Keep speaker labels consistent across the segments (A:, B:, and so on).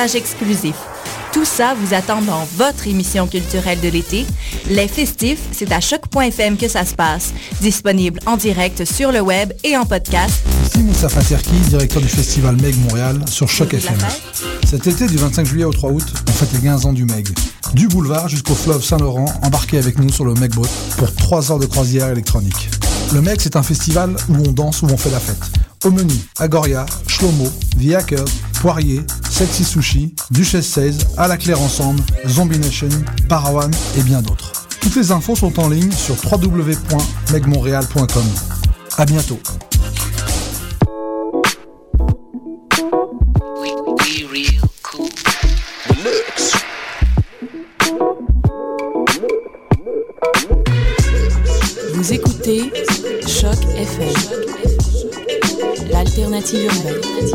A: reportages exclusifs. Tout ça vous attend dans votre émission culturelle de l'été. Les festifs, c'est à choc.fm que ça se passe. Disponible en direct sur le web et en podcast.
B: Ici Moussa Faterki, directeur du festival MEG Montréal sur Choc FM. Cet été, du 25 juillet au 3 août, on fête les 15 ans du MEG. Du boulevard jusqu'au fleuve Saint-Laurent, embarquez avec nous sur le MEG Boat pour 3 heures de croisière électronique. Le MEG, c'est un festival où on danse, où on fait la fête. Au menu, Agoria, Shlomo, The Hackers, Poirier, Sexy Sushi, Duchesse 16, À la Claire Ensemble, Zombie Nation, Parawan et bien d'autres. Toutes les infos sont en ligne sur www.megmontréal.com. À bientôt.
A: Vous écoutez Choc FM, l'alternative urbaine.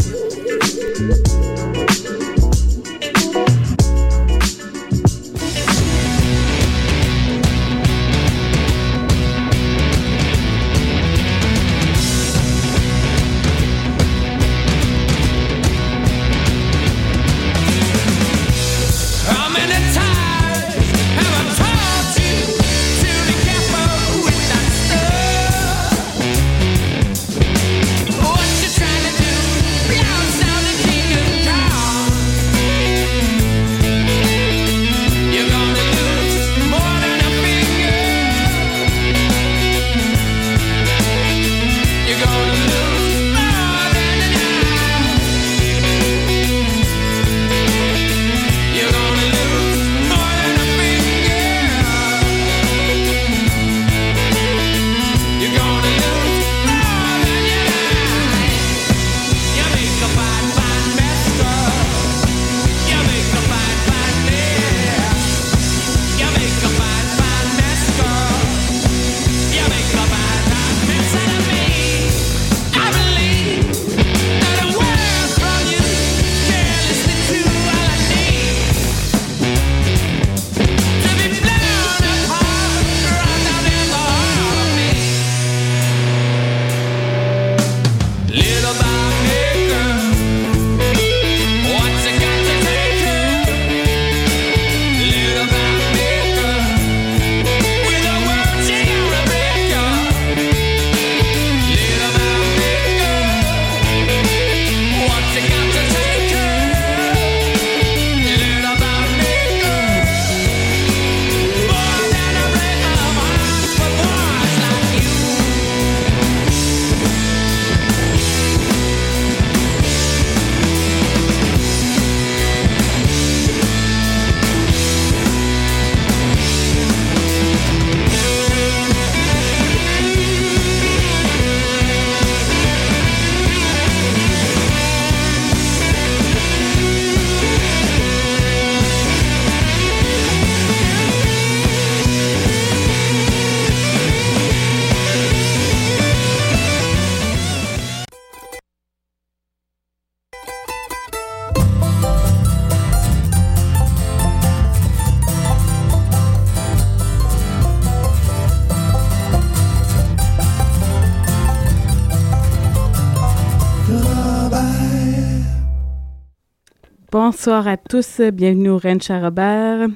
C: Bonsoir à tous, bienvenue au Ranch à Robert.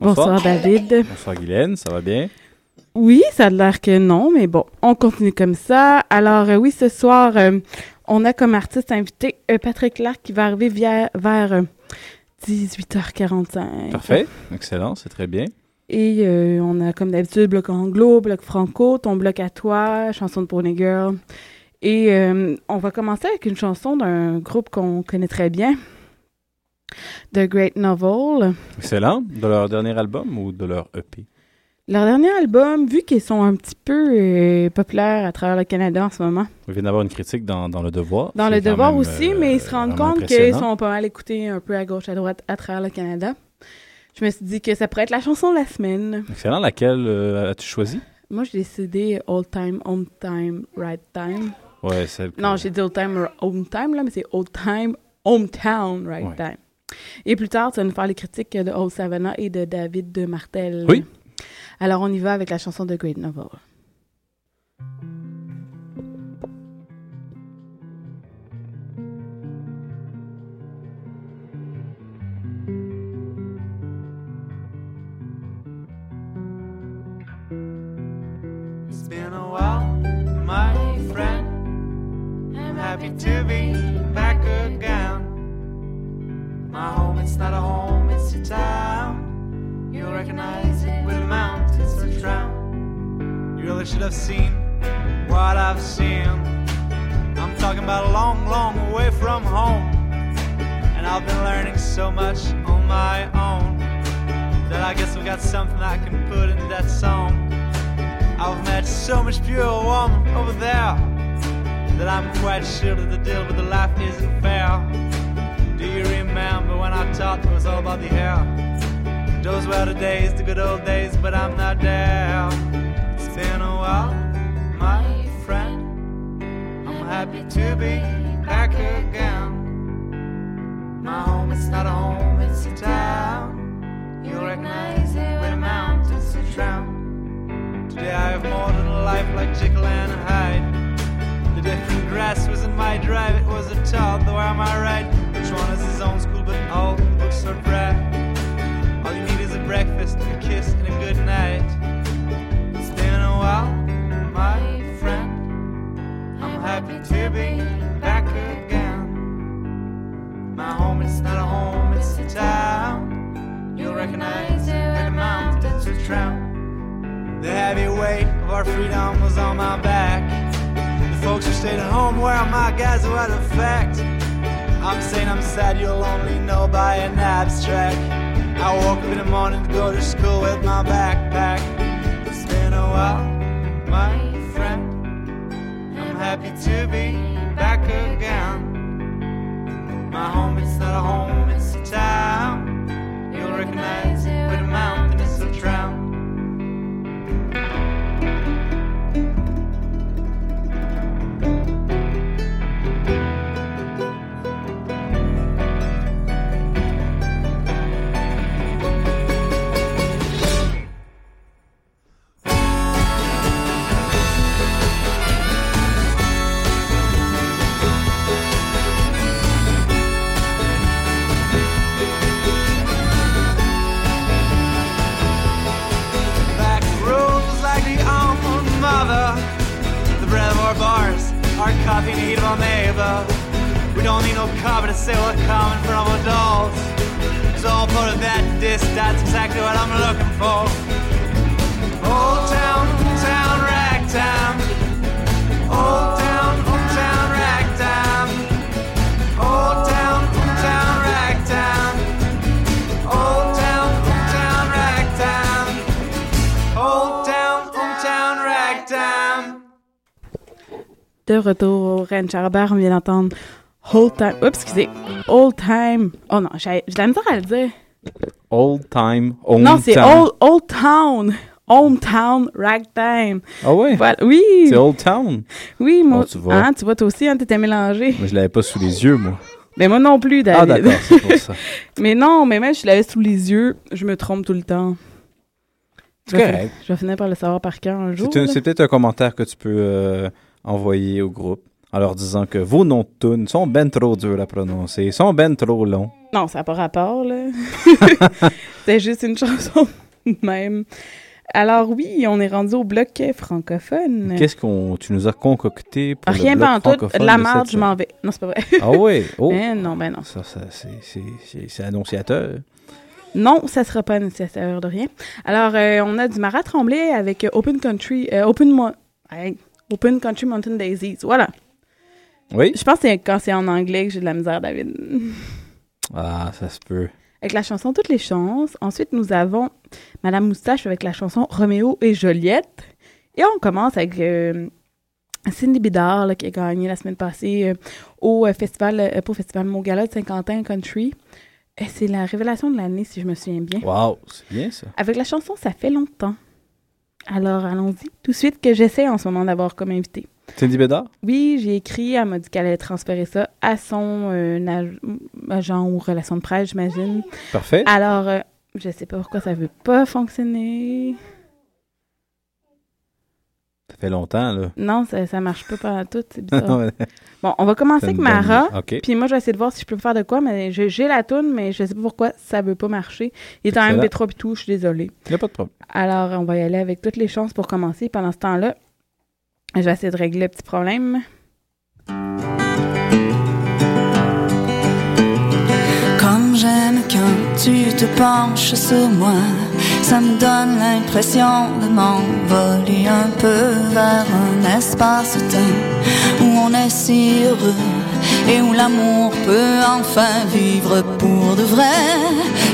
C: Bonsoir,
D: Bonsoir.
C: David.
D: Bonsoir Guylaine, ça va bien?
C: Oui, ça a l'air que non, mais bon, on continue comme ça. Alors euh, oui, ce soir, euh, on a comme artiste invité euh, Patrick Clark qui va arriver via- vers 18h45.
E: Parfait. Excellent. C'est très bien.
C: Et on a, comme d'habitude, bloc anglo, bloc franco, ton bloc à toi, chanson de Pony Girl. Et on va commencer avec une chanson d'un groupe qu'on connaît très bien, The Great Novel.
E: Excellent. De leur dernier album ou de leur EP?
C: Leur dernier album, vu qu'ils sont un petit peu euh, populaires à travers le Canada en ce moment,
E: On vient d'avoir une critique dans, dans Le Devoir.
C: dans le devoir
E: même,
C: aussi,
E: euh,
C: mais ils se rendent compte qu'ils sont pas mal écoutés un peu à gauche, à droite, à travers le Canada. Je me suis dit que ça pourrait être la chanson de la semaine.
E: Excellent. Laquelle euh, as-tu choisi?
C: Moi, j'ai décidé Old Time, Home Time, Right Time.
E: Ouais,
C: Non, j'ai dit Old Time, Home Time, là, mais c'est Old Time, Hometown, Right
E: Ouais.
C: Time. Et plus tard, tu vas nous faire les critiques de Old Savannah et de David de Martel.
E: Oui.
C: Alors, on y va avec la chanson de Great Novel.
F: It's been a while, my friend. I'm happy to be back again. My home, it's not a home, it's a town. You'll recognize it with the mountains to drown. You really should have seen what I've seen. I'm talking about a long, long way from home. And I've been learning so much on my own that I guess I've got something I can put in that song. I've met so much pure woman over there that I'm quite sure that the deal with the life isn't fair. Do you remember when I thought it was all about the hair? Those were the days, the good old days, but I'm not there. It's been a while, my friend. I'm happy to be back again. My home, is not a home, it's a town. You'll recognize it with the mountains drown. Today I have more than a life like Jekyll and Hyde. Different grass was in my drive, it was a child, though am I right? Each one has his own school, but all the books are dry. All you need is a breakfast, a kiss, and a good night. It's been a while, my friend. I'm happy to be back again. My home, it's not a home, it's a town. You'll recognize it when the mountains are drown. The heavy weight of our freedom was on my back. Stayed home were my guys had a fact. I'm saying I'm sad, you'll only know by an abstract. I woke up in the morning to go to school with my backpack. It's been a while, my friend. I'm happy to be
C: retour au Ranch on vient d'entendre Old Time. Oups, excusez. Old Time. Oh non, j'ai de la misère à le dire.
E: Old Time, Home
C: non, c'est
E: Town.
C: Old, old Town. Hometown Ragtime.
E: Ah ouais?
C: Voilà. Oui.
E: C'est Old Town.
C: Oui, moi.
E: Oh, tu vois.
C: Hein, tu vois, toi aussi, hein, t'étais mélangé.
E: Moi, je l'avais pas sous les yeux, moi.
C: Mais moi non plus,
E: Ah,
C: David.
E: d'accord, c'est pour ça.
C: mais non, mais même si je l'avais sous les yeux, je me trompe tout le temps.
E: C'est correct.
C: Je vais finir par le savoir par cœur un jour.
E: C'est peut-être un commentaire que tu peux euh, envoyer au groupe en leur disant que vos noms de tunes sont ben trop durs à prononcer, sont ben trop longs.
C: Non, ça n'a pas rapport, là. C'était juste une chanson même. Alors oui, on est rendu au bloc francophone.
E: Qu'est-ce qu'on tu nous as concocté pour
C: Rien
E: le
C: pas
E: bloc
C: en tout. La
E: de
C: marde, je m'en vais. Non, c'est pas vrai.
E: Ah oui, oh.
C: Ben non, ben non.
E: Ça, ça c'est- c'est- c'est c'est annonciateur.
C: Non, ça sera pas nécessaire de rien. Alors, euh, on a du Marat Tremblay avec Open Country, euh, Open, Mo- hey, Open Country Mountain Daisies. Voilà.
E: Oui.
C: Je pense que c'est quand c'est en anglais que j'ai de la misère, David.
E: Ah, ça se peut.
C: Avec la chanson Toutes les chances. Ensuite, nous avons Madame Moustache avec la chanson Roméo et Joliette. Et on commence avec euh, Cindy Bidard, là, qui a gagné la semaine passée euh, au euh, festival, au festival Mont-Gala de Saint-Quentin Country. C'est la révélation de l'année, si je me souviens bien.
E: Wow, c'est bien ça.
C: Avec la chanson Ça fait longtemps. Alors, allons-y. Tout de suite que j'essaie en ce moment d'avoir comme invité.
E: Cindy Bédard?
C: Oui, j'ai écrit, elle m'a dit qu'elle allait transférer ça à son euh, ag- agent ou relation de presse, j'imagine.
E: Parfait.
C: Alors, euh, je sais pas pourquoi ça veut pas fonctionner.
E: Fait longtemps, là.
C: Non, ça, ça marche pas par tout, c'est bizarre. Bon, on va commencer avec Mara. Puis moi, je vais essayer de voir si je peux faire de quoi, mais j'ai la toune, mais je sais pas pourquoi ça veut pas marcher. Il est en
E: Excellent.
C: MP3 et tout, je suis désolée.
E: Il n'y a pas de problème.
C: Alors, on va y aller avec toutes les chances pour commencer. Pendant ce temps-là, je vais essayer de régler le petit problème.
D: Comme j'aime quand tu te penches sur moi, ça me donne l'impression de m'envoler un peu vers un espace-temps où on est si heureux et où l'amour peut enfin vivre pour de vrai.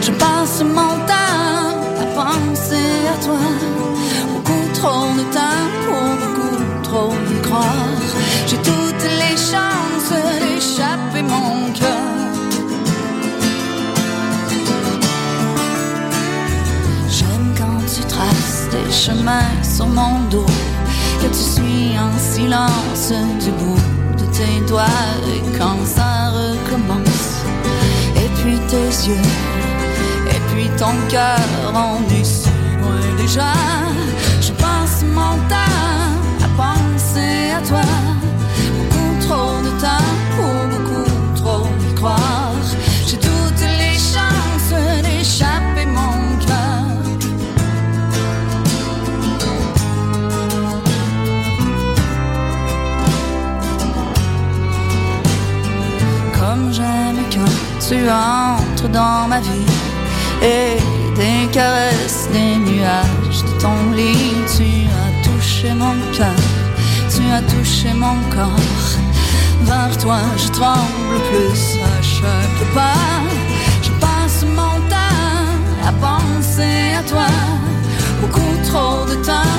D: Je passe mon temps chemins sur mon dos, que tu suis en silence du bout de tes doigts et quand ça recommence. Et puis tes yeux, et puis ton cœur, on est si loin déjà. Tu entres dans ma vie et des caresses, des nuages de ton lit, tu as touché mon cœur, tu as touché mon corps. Vers toi, je tremble plus à chaque pas. Je passe mon temps à penser à toi. Beaucoup trop de temps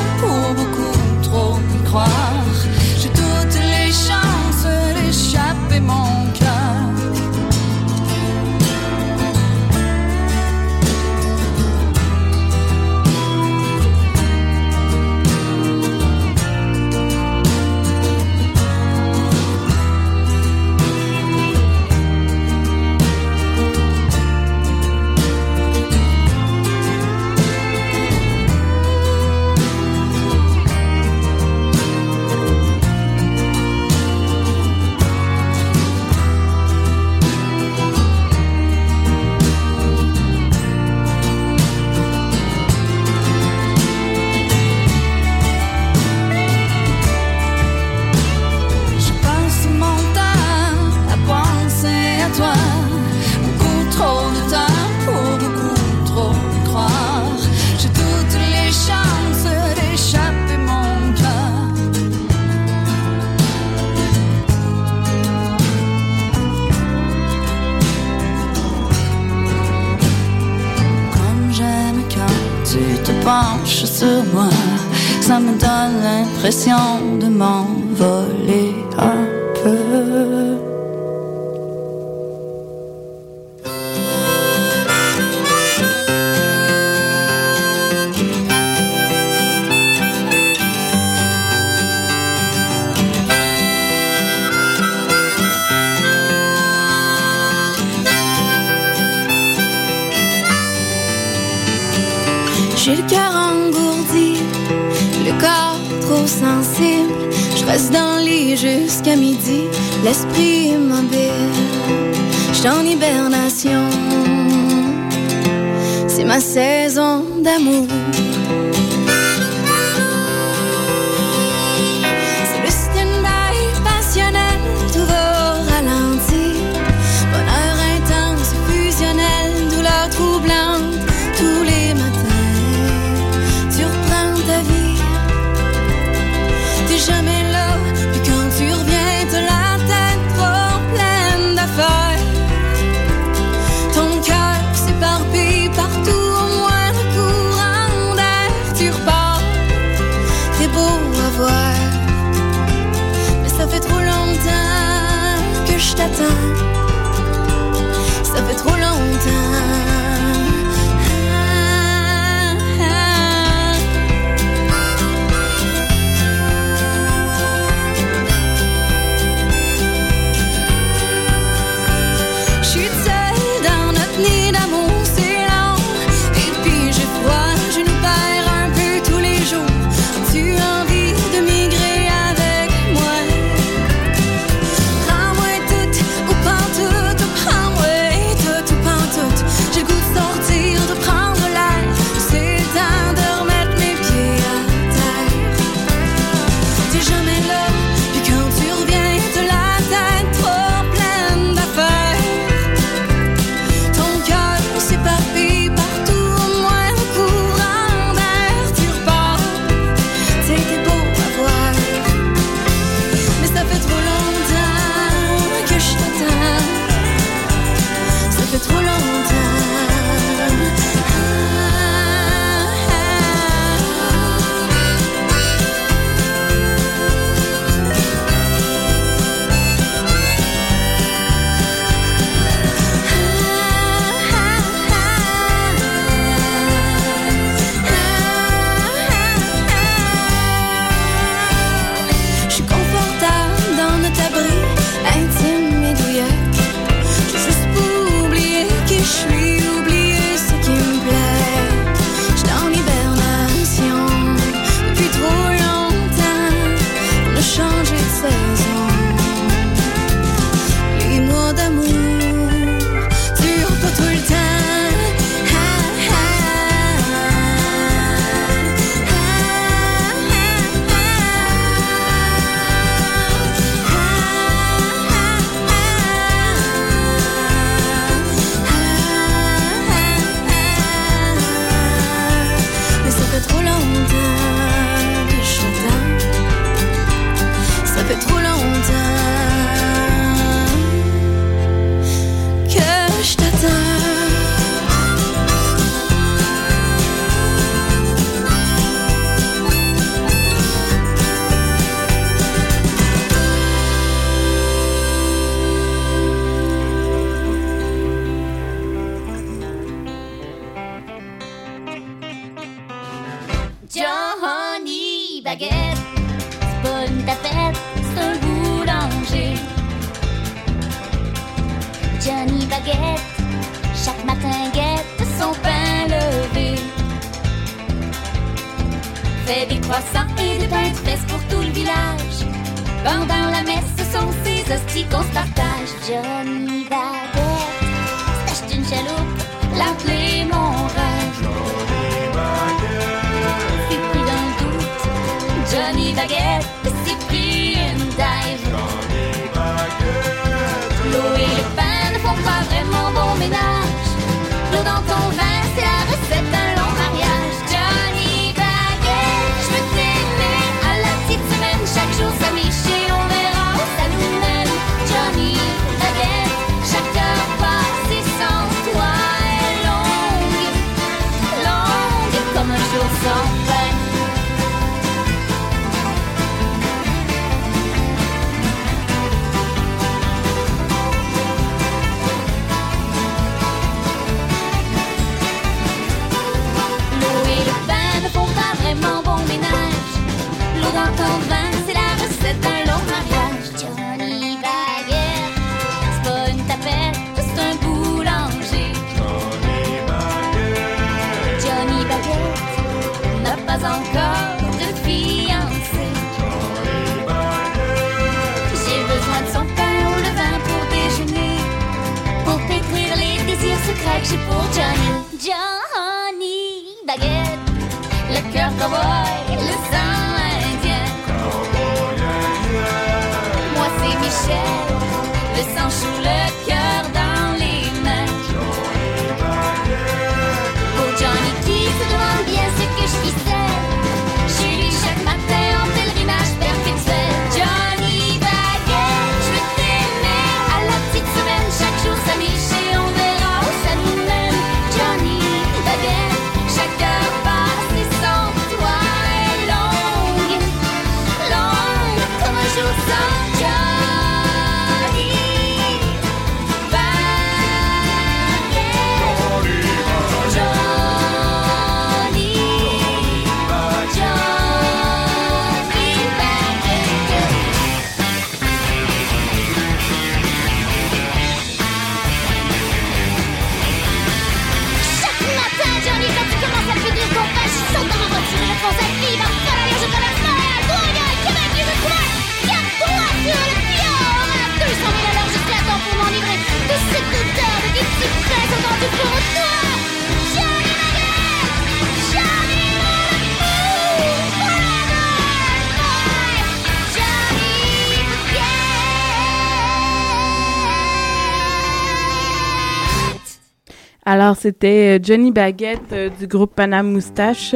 C: Alors, c'était euh, Johnny Baguette euh, du groupe Panam Moustache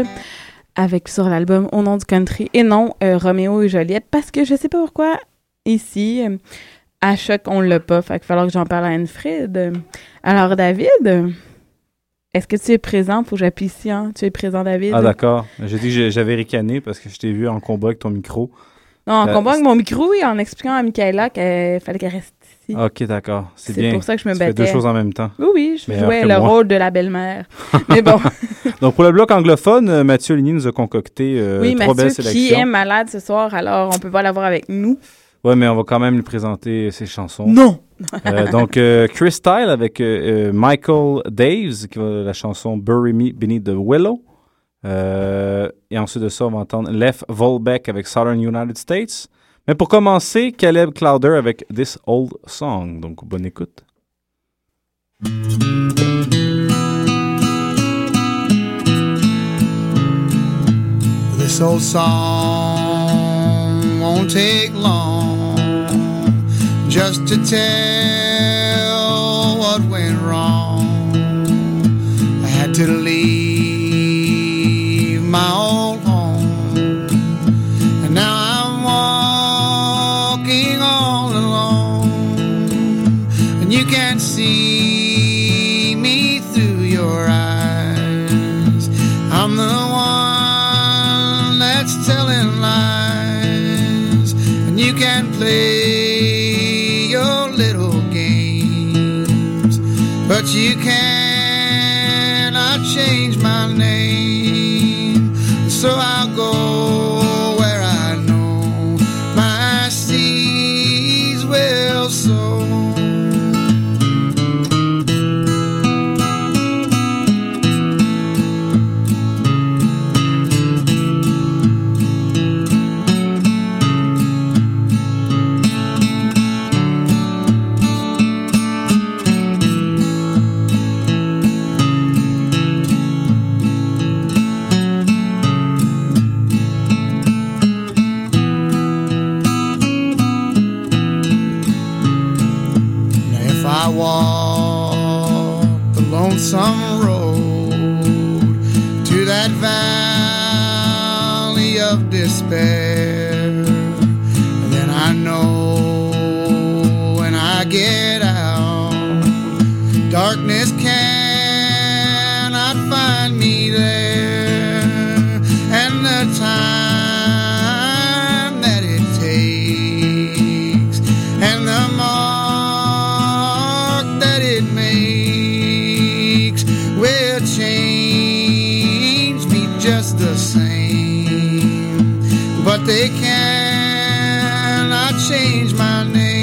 C: avec sur l'album Au nom du country et non euh, Roméo et Joliette parce que je sais pas pourquoi ici euh, à choc on l'a pas. Fait qu'il va falloir que j'en parle à Anne-Frid. Alors, David, est-ce que tu es présent? Faut que j'appuie ici, hein? Tu es présent, David?
E: Ah, d'accord. J'ai dit que j'avais ricané parce que je t'ai vu en combat avec ton micro.
C: Non, en combat avec mon micro, oui, en expliquant à Michaela qu'il fallait qu'elle reste
E: Ok, d'accord. C'est
C: C'est
E: bien.
C: pour ça que je me
E: Tu fais deux
C: battais.
E: choses en même temps.
C: Oui, oui, je jouais le
E: moi.
C: rôle de la belle-mère. Mais bon,
E: Donc, pour le bloc anglophone, euh, Mathieu Ligny nous a concocté euh,
C: oui,
E: trois belles
C: Mathieu qui
E: sélections.
C: est malade ce soir, alors on peut pas l'avoir avec nous.
E: Ouais, mais on va quand même lui présenter ses chansons.
C: Non!
E: Euh, donc, euh, Chris Style avec Michael Daves, qui va la chanson Bury Me Beneath the Willow. Et ensuite de ça, on va entendre Left Volbeck avec Southern United States. Mais pour commencer, Caleb Clowder avec This Old Song. Donc, bonne écoute.
G: This old song won't take long just to tell what went wrong. You can't see me through your eyes. I'm the one that's telling lies, and you can play your little games, but you cannot change my name. So I'll lonesome road to that valley of despair. Change my name,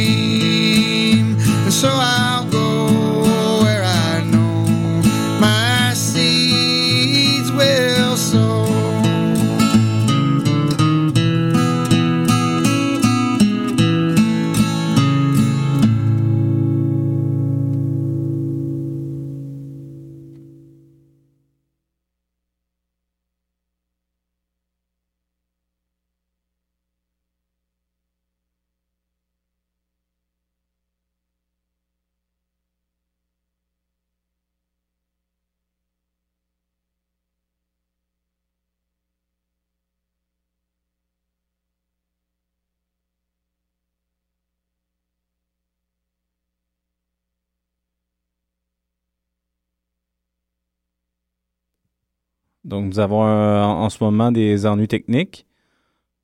E: Donc, nous avons euh, en, ce moment des ennuis techniques.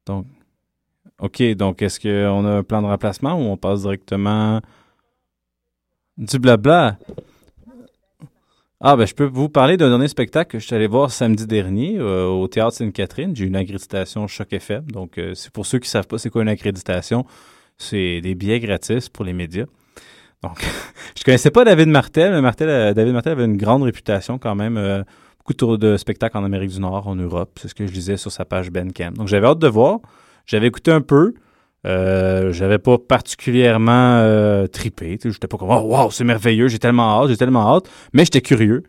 E: Donc, OK. Donc, est-ce qu'on a un plan de remplacement ou on passe directement du blabla? Ah, ben, je peux vous parler d'un dernier spectacle que je suis allé voir samedi dernier euh, au Théâtre Sainte-Catherine. J'ai une accréditation Choc FM. Donc, euh, c'est pour ceux qui ne savent pas c'est quoi une accréditation, c'est des billets gratis pour les médias. Donc, je connaissais pas David Martel, mais Martel, David Martel avait une grande réputation quand même. Euh, beaucoup de de spectacles en Amérique du Nord, en Europe. C'est ce que je lisais sur sa page Bandcamp. Donc, j'avais hâte de voir. J'avais écouté un peu. Euh, j'avais pas particulièrement euh, tripé. J'étais pas comme, oh, wow, c'est merveilleux, j'ai tellement hâte, j'ai tellement hâte. Mais j'étais curieux.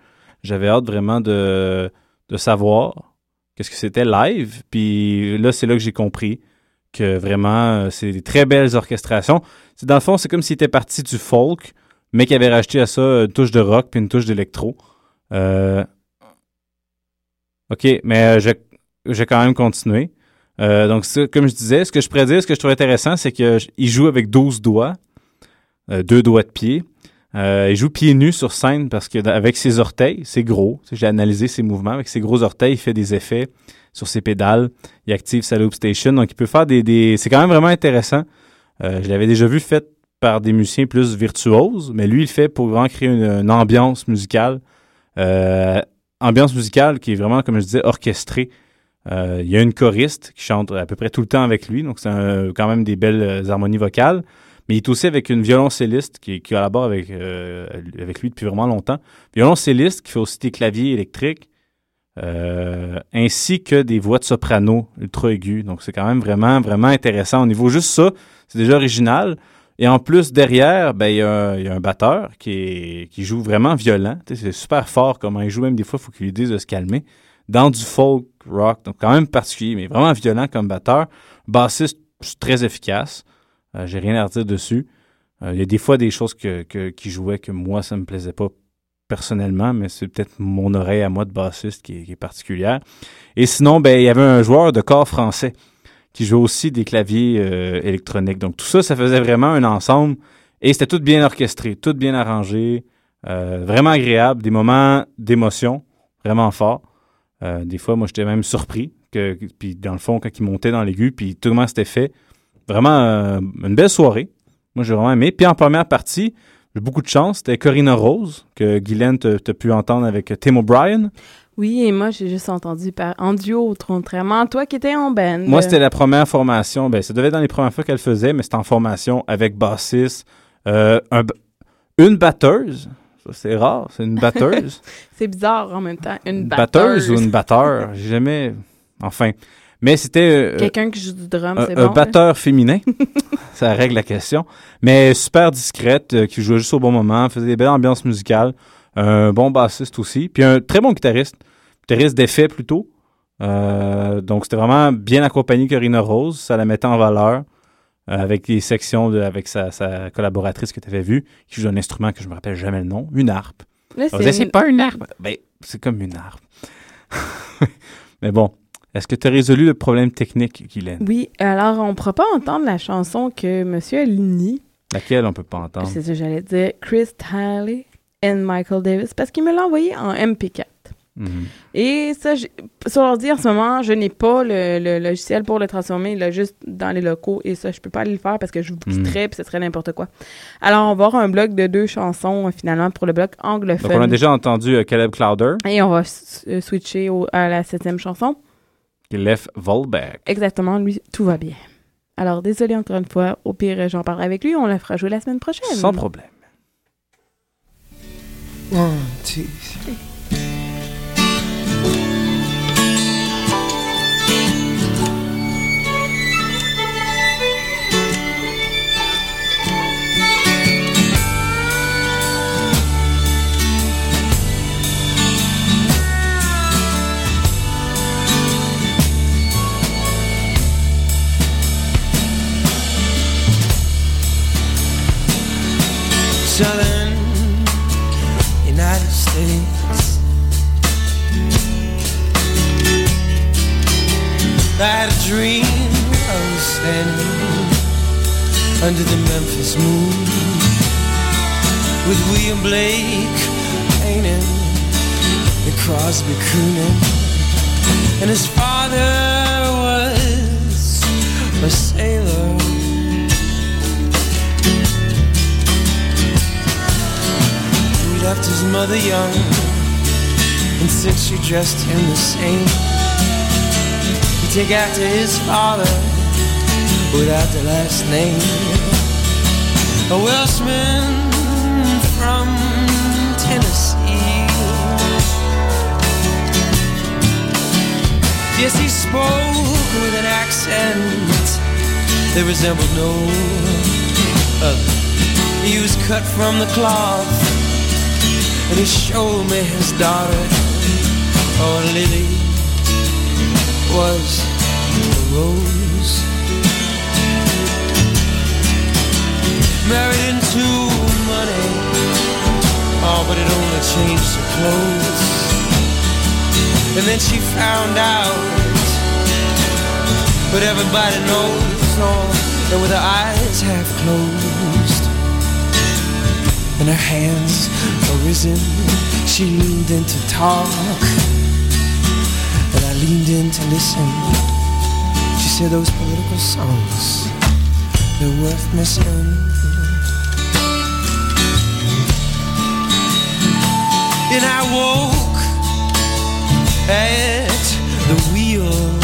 E: J'avais hâte vraiment de, de savoir qu'est-ce que c'était live. Puis là, c'est là que j'ai compris que vraiment, euh, c'est des très belles orchestrations. Dans le fond, c'est comme s'il était parti du folk, mais qu'il avait rajouté à ça une touche de rock puis une touche d'électro. Euh, OK, mais euh, je, vais quand même continuer. Euh, donc, comme je disais, ce que je pourrais dire, ce que je trouve intéressant, c'est qu'il joue avec 12 doigts, euh, deux doigts de pied. Euh, il joue pieds nus sur scène parce que avec ses orteils, c'est gros. J'ai analysé ses mouvements. Avec ses gros orteils, il fait des effets sur ses pédales. Il active sa loop station. Donc, il peut faire des... des... C'est quand même vraiment intéressant. Euh, je l'avais déjà vu fait par des musiciens plus virtuoses, mais lui, il fait pour vraiment créer une, une ambiance musicale. Ambiance musicale qui est vraiment, comme je disais, orchestrée. Euh, il y a une choriste qui chante à peu près tout le temps avec lui, donc c'est quand même des belles euh, harmonies vocales. Mais il est aussi avec une violoncelliste qui, qui collabore avec, euh, avec lui depuis vraiment longtemps. Violoncelliste qui fait aussi des claviers électriques, ainsi que des voix de soprano ultra aiguës. Donc c'est quand même vraiment, vraiment intéressant. Au niveau juste ça, c'est déjà original. Et en plus, derrière, ben, il y, a un- il y a un batteur qui, est- qui joue vraiment violent. C'est super fort comment il joue. Même des fois, il faut qu'il lui dise de se calmer. Dans du folk rock, donc quand même particulier, mais vraiment violent comme batteur. Bassiste très efficace. Euh, J'ai rien à redire dessus. Euh, Il y a des fois des choses que, que, que moi, ça me plaisait pas personnellement, mais c'est peut-être mon oreille à moi de bassiste qui est, qui est particulière. Et sinon, ben, il y avait un joueur de corps français qui jouait aussi des claviers euh, électroniques. Donc tout ça, ça faisait vraiment un ensemble et c'était tout bien orchestré, tout bien arrangé, euh, vraiment agréable, des moments d'émotion vraiment forts. Euh, des fois, moi, j'étais même surpris puis dans le fond, quand il montait dans l'aigu, puis tout comment c'était fait, vraiment une belle soirée. Moi, j'ai vraiment aimé. Puis en première partie, j'ai beaucoup de chance. C'était Corinna Rose, que Guylaine t'a pu entendre avec Tim O'Brien.
C: Oui, et moi, j'ai juste entendu par en duo, contrairement à toi qui étais en band.
E: Moi, c'était la première formation. Ben, ça devait être dans les premières fois qu'elle faisait, mais c'était en formation avec bassiste, euh, un une batteuse. C'est rare, c'est une batteuse.
C: C'est bizarre en même temps. Une, batteuse.
E: batteuse ou une batteur. J'ai jamais. Enfin. Mais c'était. euh,
C: Quelqu'un qui joue du drum,
E: un,
C: c'est
E: un
C: bon.
E: batteur féminin. ça règle la question. Mais super discrète, euh, qui jouait juste au bon moment, faisait des belles ambiances musicales. Un bon bassiste aussi. Puis un très bon guitariste. Guitariste d'effet plutôt. Euh, donc c'était vraiment bien accompagné Corinna Rose. Ça la mettait en valeur. euh, avec les sections, de, avec sa, sa collaboratrice que tu avais vue, qui joue un instrument que je me rappelle jamais le nom, une harpe.
C: C'est
E: pas une harpe. Ben, c'est comme une harpe. Mais bon, Est-ce que tu as résolu le problème technique, Guylaine?
C: Oui, alors on ne pourra pas entendre la chanson que Monsieur Aligny,
E: Laquelle on peut pas entendre?
C: c'est ça que j'allais dire, Chris Tiley et Michael Davis, parce qu'il me l'a envoyé en MP4.
E: Mhm.
C: Et ça, sur l'ordi en ce moment, je n'ai pas le, le logiciel pour le transformer, il est juste dans les locaux et ça, je peux pas aller le faire parce que je vous
E: Mm.
C: quitterais puis ce serait n'importe quoi. Alors, on va avoir un bloc de deux chansons euh, finalement pour le bloc anglophone.
E: Donc, on a déjà entendu euh, Caleb Clowder,
C: Et on va s- euh, switcher au- à la septième chanson.
E: Left Volbeck.
C: Exactement, lui, tout va bien. Alors, désolé encore une fois. Au pire, j'en parlerai avec lui. On la fera jouer la semaine prochaine.
E: Sans problème.
H: One, two, three. Southern United States. I had a dream I was standing under the Memphis moon with William Blake painting and Crosby crooning, and his father was a sailor. Left his mother young, and since she dressed him the same, he take after his father without the last name. A Welshman from Tennessee. Yes, he spoke with an accent that resembled no other. He was cut from the cloth, and he showed me his daughter. Oh, Lily was a rose, married into money. Oh, but it only changed her clothes. And then she found out, but everybody knows, oh, that with her eyes half closed and her hands were arisen. She leaned in to talk, and I leaned in to listen. She said those political songs, they're worth missing. And I woke at the wheel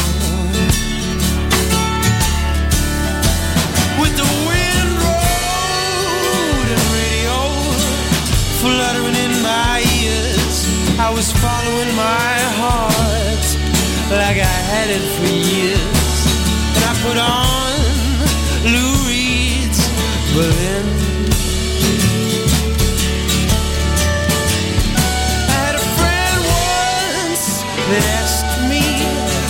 H: fluttering in my ears. I was following my heart like I had it for years. And I put on Lou Reed's Berlin. I had a friend once that asked me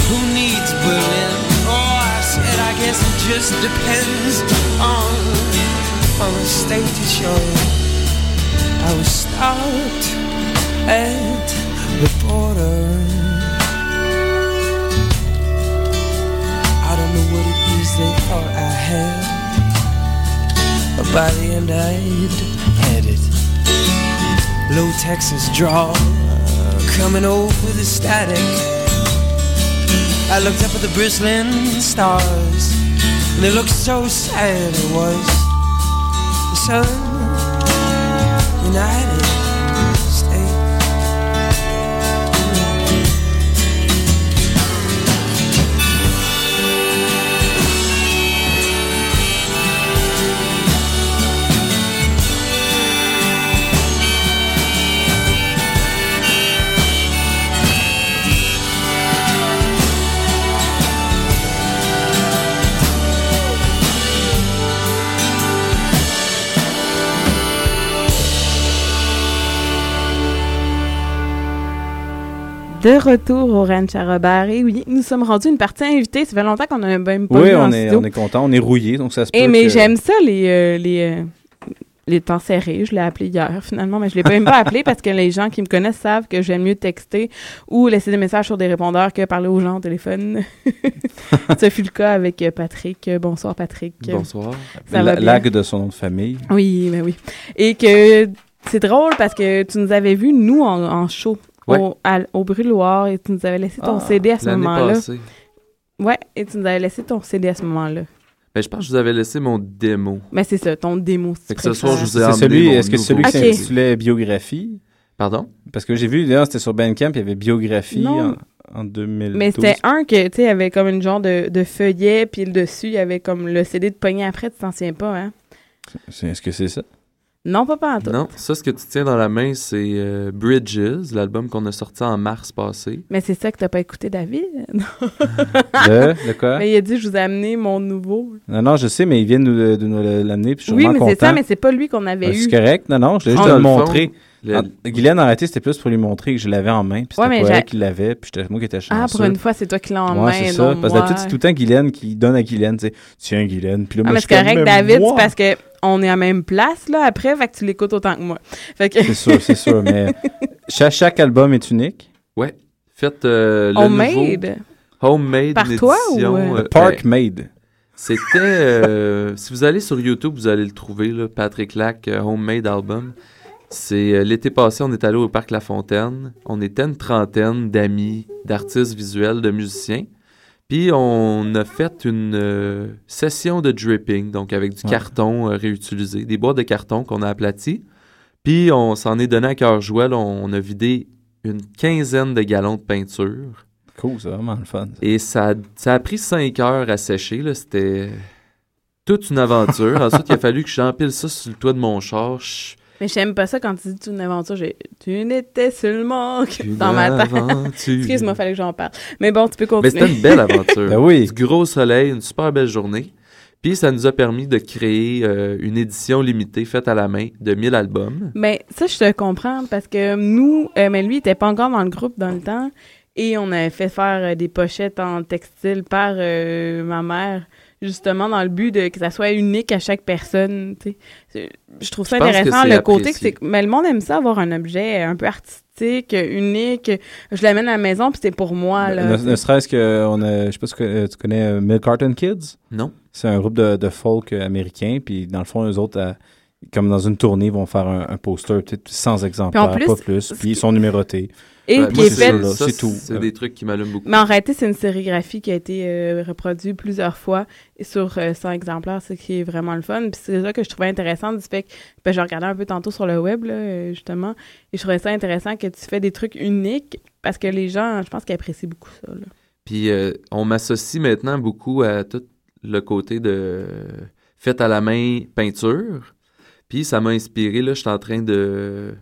H: who needs Berlin. Oh, I said I guess it just depends on on the state that you're in. I was stopped at the border. I don't know what it is they thought I had, but by the end I'd had it. Low Texas draw coming over the static. I looked up at the bristling stars, and they looked so sad it was. The sun, United
C: De retour au Ranch à Robert. Et oui, nous sommes rendus une partie invitée. Ça fait longtemps qu'on n'a même pas
E: Oui,
C: en
E: on est,
C: studio.
E: on est content, on est rouillé, donc ça se
C: Eh,
E: peut
C: mais
E: que-
C: j'aime ça, les, euh, les, euh, les temps serrés. Je l'ai appelé hier, finalement, mais je l'ai pas même pas appelé parce que les gens qui me connaissent savent que j'aime mieux texter ou laisser des messages sur des répondeurs que parler aux gens au téléphone. Ce fut le cas avec euh, Patrick. Bonsoir, Patrick.
I: Bonsoir.
C: Ça va
E: La-? Lag de son nom de famille.
C: Oui, ben oui. Et que c'est drôle parce que tu nous avais vus, nous, en, en show.
I: Ouais.
C: Au, à- au Brûloir et tu nous avais laissé ton
I: Ah,
C: CD à ce moment-là. Ouais, et tu nous avais laissé ton CD à ce moment-là.
I: Ben, je pense que je vous avais laissé mon démo.
C: Mais c'est ça, ton démo. si
I: Fait
C: tu
I: que ce soir, je vous ai
E: celui,
I: mon
E: est-ce que c'est celui
I: nouveau
E: qui s'intitulait Biographie?
I: Pardon?
E: Parce que j'ai vu, d'ailleurs, c'était sur Bandcamp, il y avait Biographie en, en 2012.
C: Mais c'était un que, tu sais, avait comme une genre de, de feuillet, puis le dessus, il y avait comme le CD de pogné après, tu t'en souviens pas, hein?
E: Est-ce que c'est ça?
C: Non, pas pas en tout.
I: Non, ça, ce que tu tiens dans la main, c'est euh, Bridges, l'album qu'on a sorti en mars passé.
C: Mais c'est ça que t'as pas écouté, David?
E: De, de quoi?
C: Mais il a dit, je vous ai amené mon nouveau.
E: Non, non, je sais, mais viennent nous, de nous l'amener, puis je suis
C: Oui,
E: vraiment
C: mais c'est
E: content.
C: ça, mais c'est pas lui qu'on avait
E: Ben,
C: eu.
E: C'est correct. Non, non, je l'ai
I: Ah,
E: juste
I: dans
E: le
I: le fond,
E: montrer.
I: le-
E: Ah, Guylaine a arrêté, c'était plus pour lui montrer que je l'avais en main, puis
C: Ouais,
E: c'était
C: mais
E: pas
C: j'ai-
E: elle qui l'avait, puis c'était moi qui étais chanceux.
C: Ah, pour une fois, c'est toi qui l'as en
E: Ouais,
C: main,
E: c'est ça.
C: non
E: Parce que
C: moi.
E: d'habitude, c'est tout le temps Guylaine qui donne à Guylaine, tu sais, tiens, Guylaine. Puis là,
C: Ah,
E: moi,
C: mais
E: je
C: c'est
E: suis
C: correct,
E: comme,
C: David,
E: moi!
C: c'est parce que on est à la même place, là, après, fait que tu l'écoutes autant que moi. Fait que...
E: C'est sûr, c'est sûr, mais chaque, chaque album est unique.
I: Ouais. Faites euh, le
C: Homemade?
I: nouveau Homemade,
C: Par toi
I: édition,
C: ou, euh?
I: euh,
E: Park Made.
I: C'était... euh, si vous allez sur YouTube, vous allez le trouver, là, Patrick Lac, euh, Homemade Album. C'est euh, l'été passé, on est allé au Parc La Fontaine. On était une trentaine d'amis, d'artistes visuels, de musiciens. Puis on a fait une euh, session de dripping, donc avec du
E: Ouais.
I: carton euh, réutilisé, des boîtes de carton qu'on a aplaties. Puis on s'en est donné à cœur joie. là, on a vidé une quinzaine de gallons de peinture.
E: Cool, c'est vraiment le fun.
I: Et ça, a- ça a pris cinq heures à sécher. là. C'était toute une aventure. Ensuite, il a fallu que j'empile ça sur le toit de mon char. Je-
C: Mais j'aime pas ça quand tu dis toute une aventure. J'ai... Tu n'étais seulement que
I: Une
C: dans ma tête.
I: aventure.
C: Excuse-moi, fallait que j'en parle. Mais bon, tu peux
I: Mais
C: continuer.
I: c'était une belle aventure.
E: Ben oui.
I: Du gros soleil, une super belle journée. Puis ça nous a permis de créer euh, une édition limitée faite à la main de 1000 albums.
C: Mais ça, je te comprends parce que nous, euh, mais lui, il était pas encore dans le groupe dans le temps et on avait fait faire euh, des pochettes en textile par euh, ma mère, justement dans le but de que ça soit unique à chaque personne. tu sais. C'est- Je trouve ça
I: Je
C: intéressant, le côté que c'est. Mais le monde aime ça, avoir un objet un peu artistique, unique. Je l'amène à la maison puis c'est pour moi. Là,
E: Ne, ne serait-ce que, on a, je sais pas si tu connais- tu connais euh, Milk Carton Kids?
I: Non?
E: C'est un groupe de, de folk américain, puis dans le fond, eux autres, euh, comme dans une tournée, vont faire un, un poster, peut-être 100 exemplaires,
C: plus,
E: pas plus, puis ils sont numérotés.
C: Et
I: moi,
C: est
I: c'est
C: fait.
I: ça,
E: là,
I: ça,
E: c'est tout.
I: C'est des trucs qui m'allument beaucoup.
C: Mais en réalité, c'est une sérigraphie qui a été euh, reproduite plusieurs fois sur euh, 100 exemplaires, ce qui est vraiment le fun. Puis c'est ça que je trouvais intéressant du fait que ben, je regardais un peu tantôt sur le web, là, euh, justement, et je trouvais ça intéressant que tu fais des trucs uniques parce que les gens, je pense qu'ils apprécient beaucoup ça. là.
I: Puis euh, on m'associe maintenant beaucoup à tout le côté de fait à la main peinture. Puis ça m'a inspiré, là, je suis en train de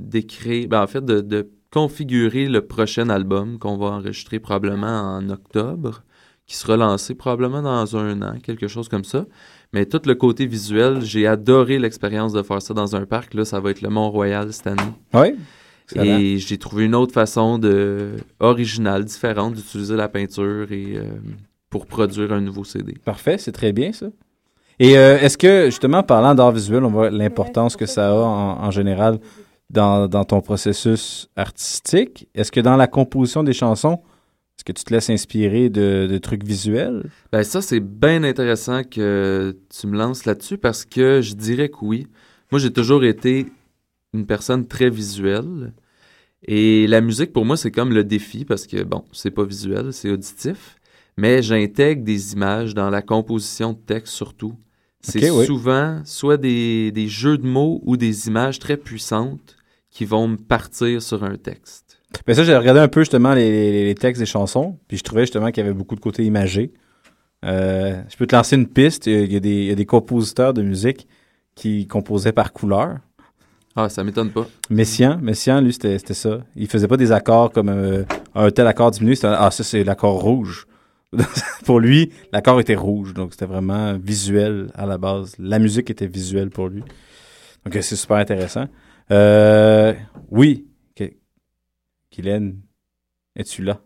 I: d'écrire, ben, en fait, de, de configurer le prochain album qu'on va enregistrer probablement en octobre, qui sera lancé probablement dans un an, quelque chose comme ça. Mais tout le côté visuel, j'ai adoré l'expérience de faire ça dans un parc. Là, ça va être le Mont-Royal cette année.
E: Oui. Excellent.
I: Et j'ai trouvé une autre façon de originale, différente d'utiliser la peinture et euh, pour produire un nouveau CD.
E: Parfait, c'est très bien ça. Et euh, est-ce que, justement, parlant d'art visuel, on voit l'importance que ça a en, général dans, dans ton processus artistique? Est-ce que dans la composition des chansons, est-ce que tu te laisses inspirer de, de trucs visuels?
I: Ben ça, c'est bien intéressant que tu me lances là-dessus parce que je dirais que oui. Moi, j'ai toujours été une personne très visuelle. Et la musique, pour moi, c'est comme le défi parce que, bon, c'est pas visuel, c'est auditif. Mais j'intègre des images dans la composition de texte surtout. C'est
E: oui.
I: souvent soit des, des jeux de mots ou des images très puissantes qui vont me partir sur un texte.
E: Ben ça, j'ai regardé un peu justement les, les- les textes des chansons, puis je trouvais justement qu'il y avait beaucoup de côté imagé. Euh, je peux te lancer une piste. Il y, a des, il y a des compositeurs de musique qui composaient par couleur.
I: Ah, ça m'étonne pas.
E: Messiaen, Messiaen, lui, c'était ça. Il faisait pas des accords comme euh, un tel accord diminué. C'était ah ça c'est l'accord rouge. pour lui, l'accord était rouge, donc c'était vraiment visuel à la base. La musique était visuelle pour lui. Donc euh, c'est super intéressant. Euh, oui, Guylaine, es-tu là?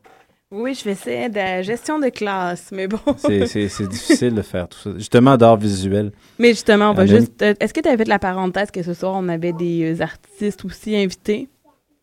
C: Oui, je faisais de la gestion de classe, mais bon.
E: C'est- difficile de faire tout ça. Justement, d'art visuel.
C: Mais justement, on va juste. euh, Est-ce que tu avais fait la parenthèse que ce soir, on avait des artistes aussi invités?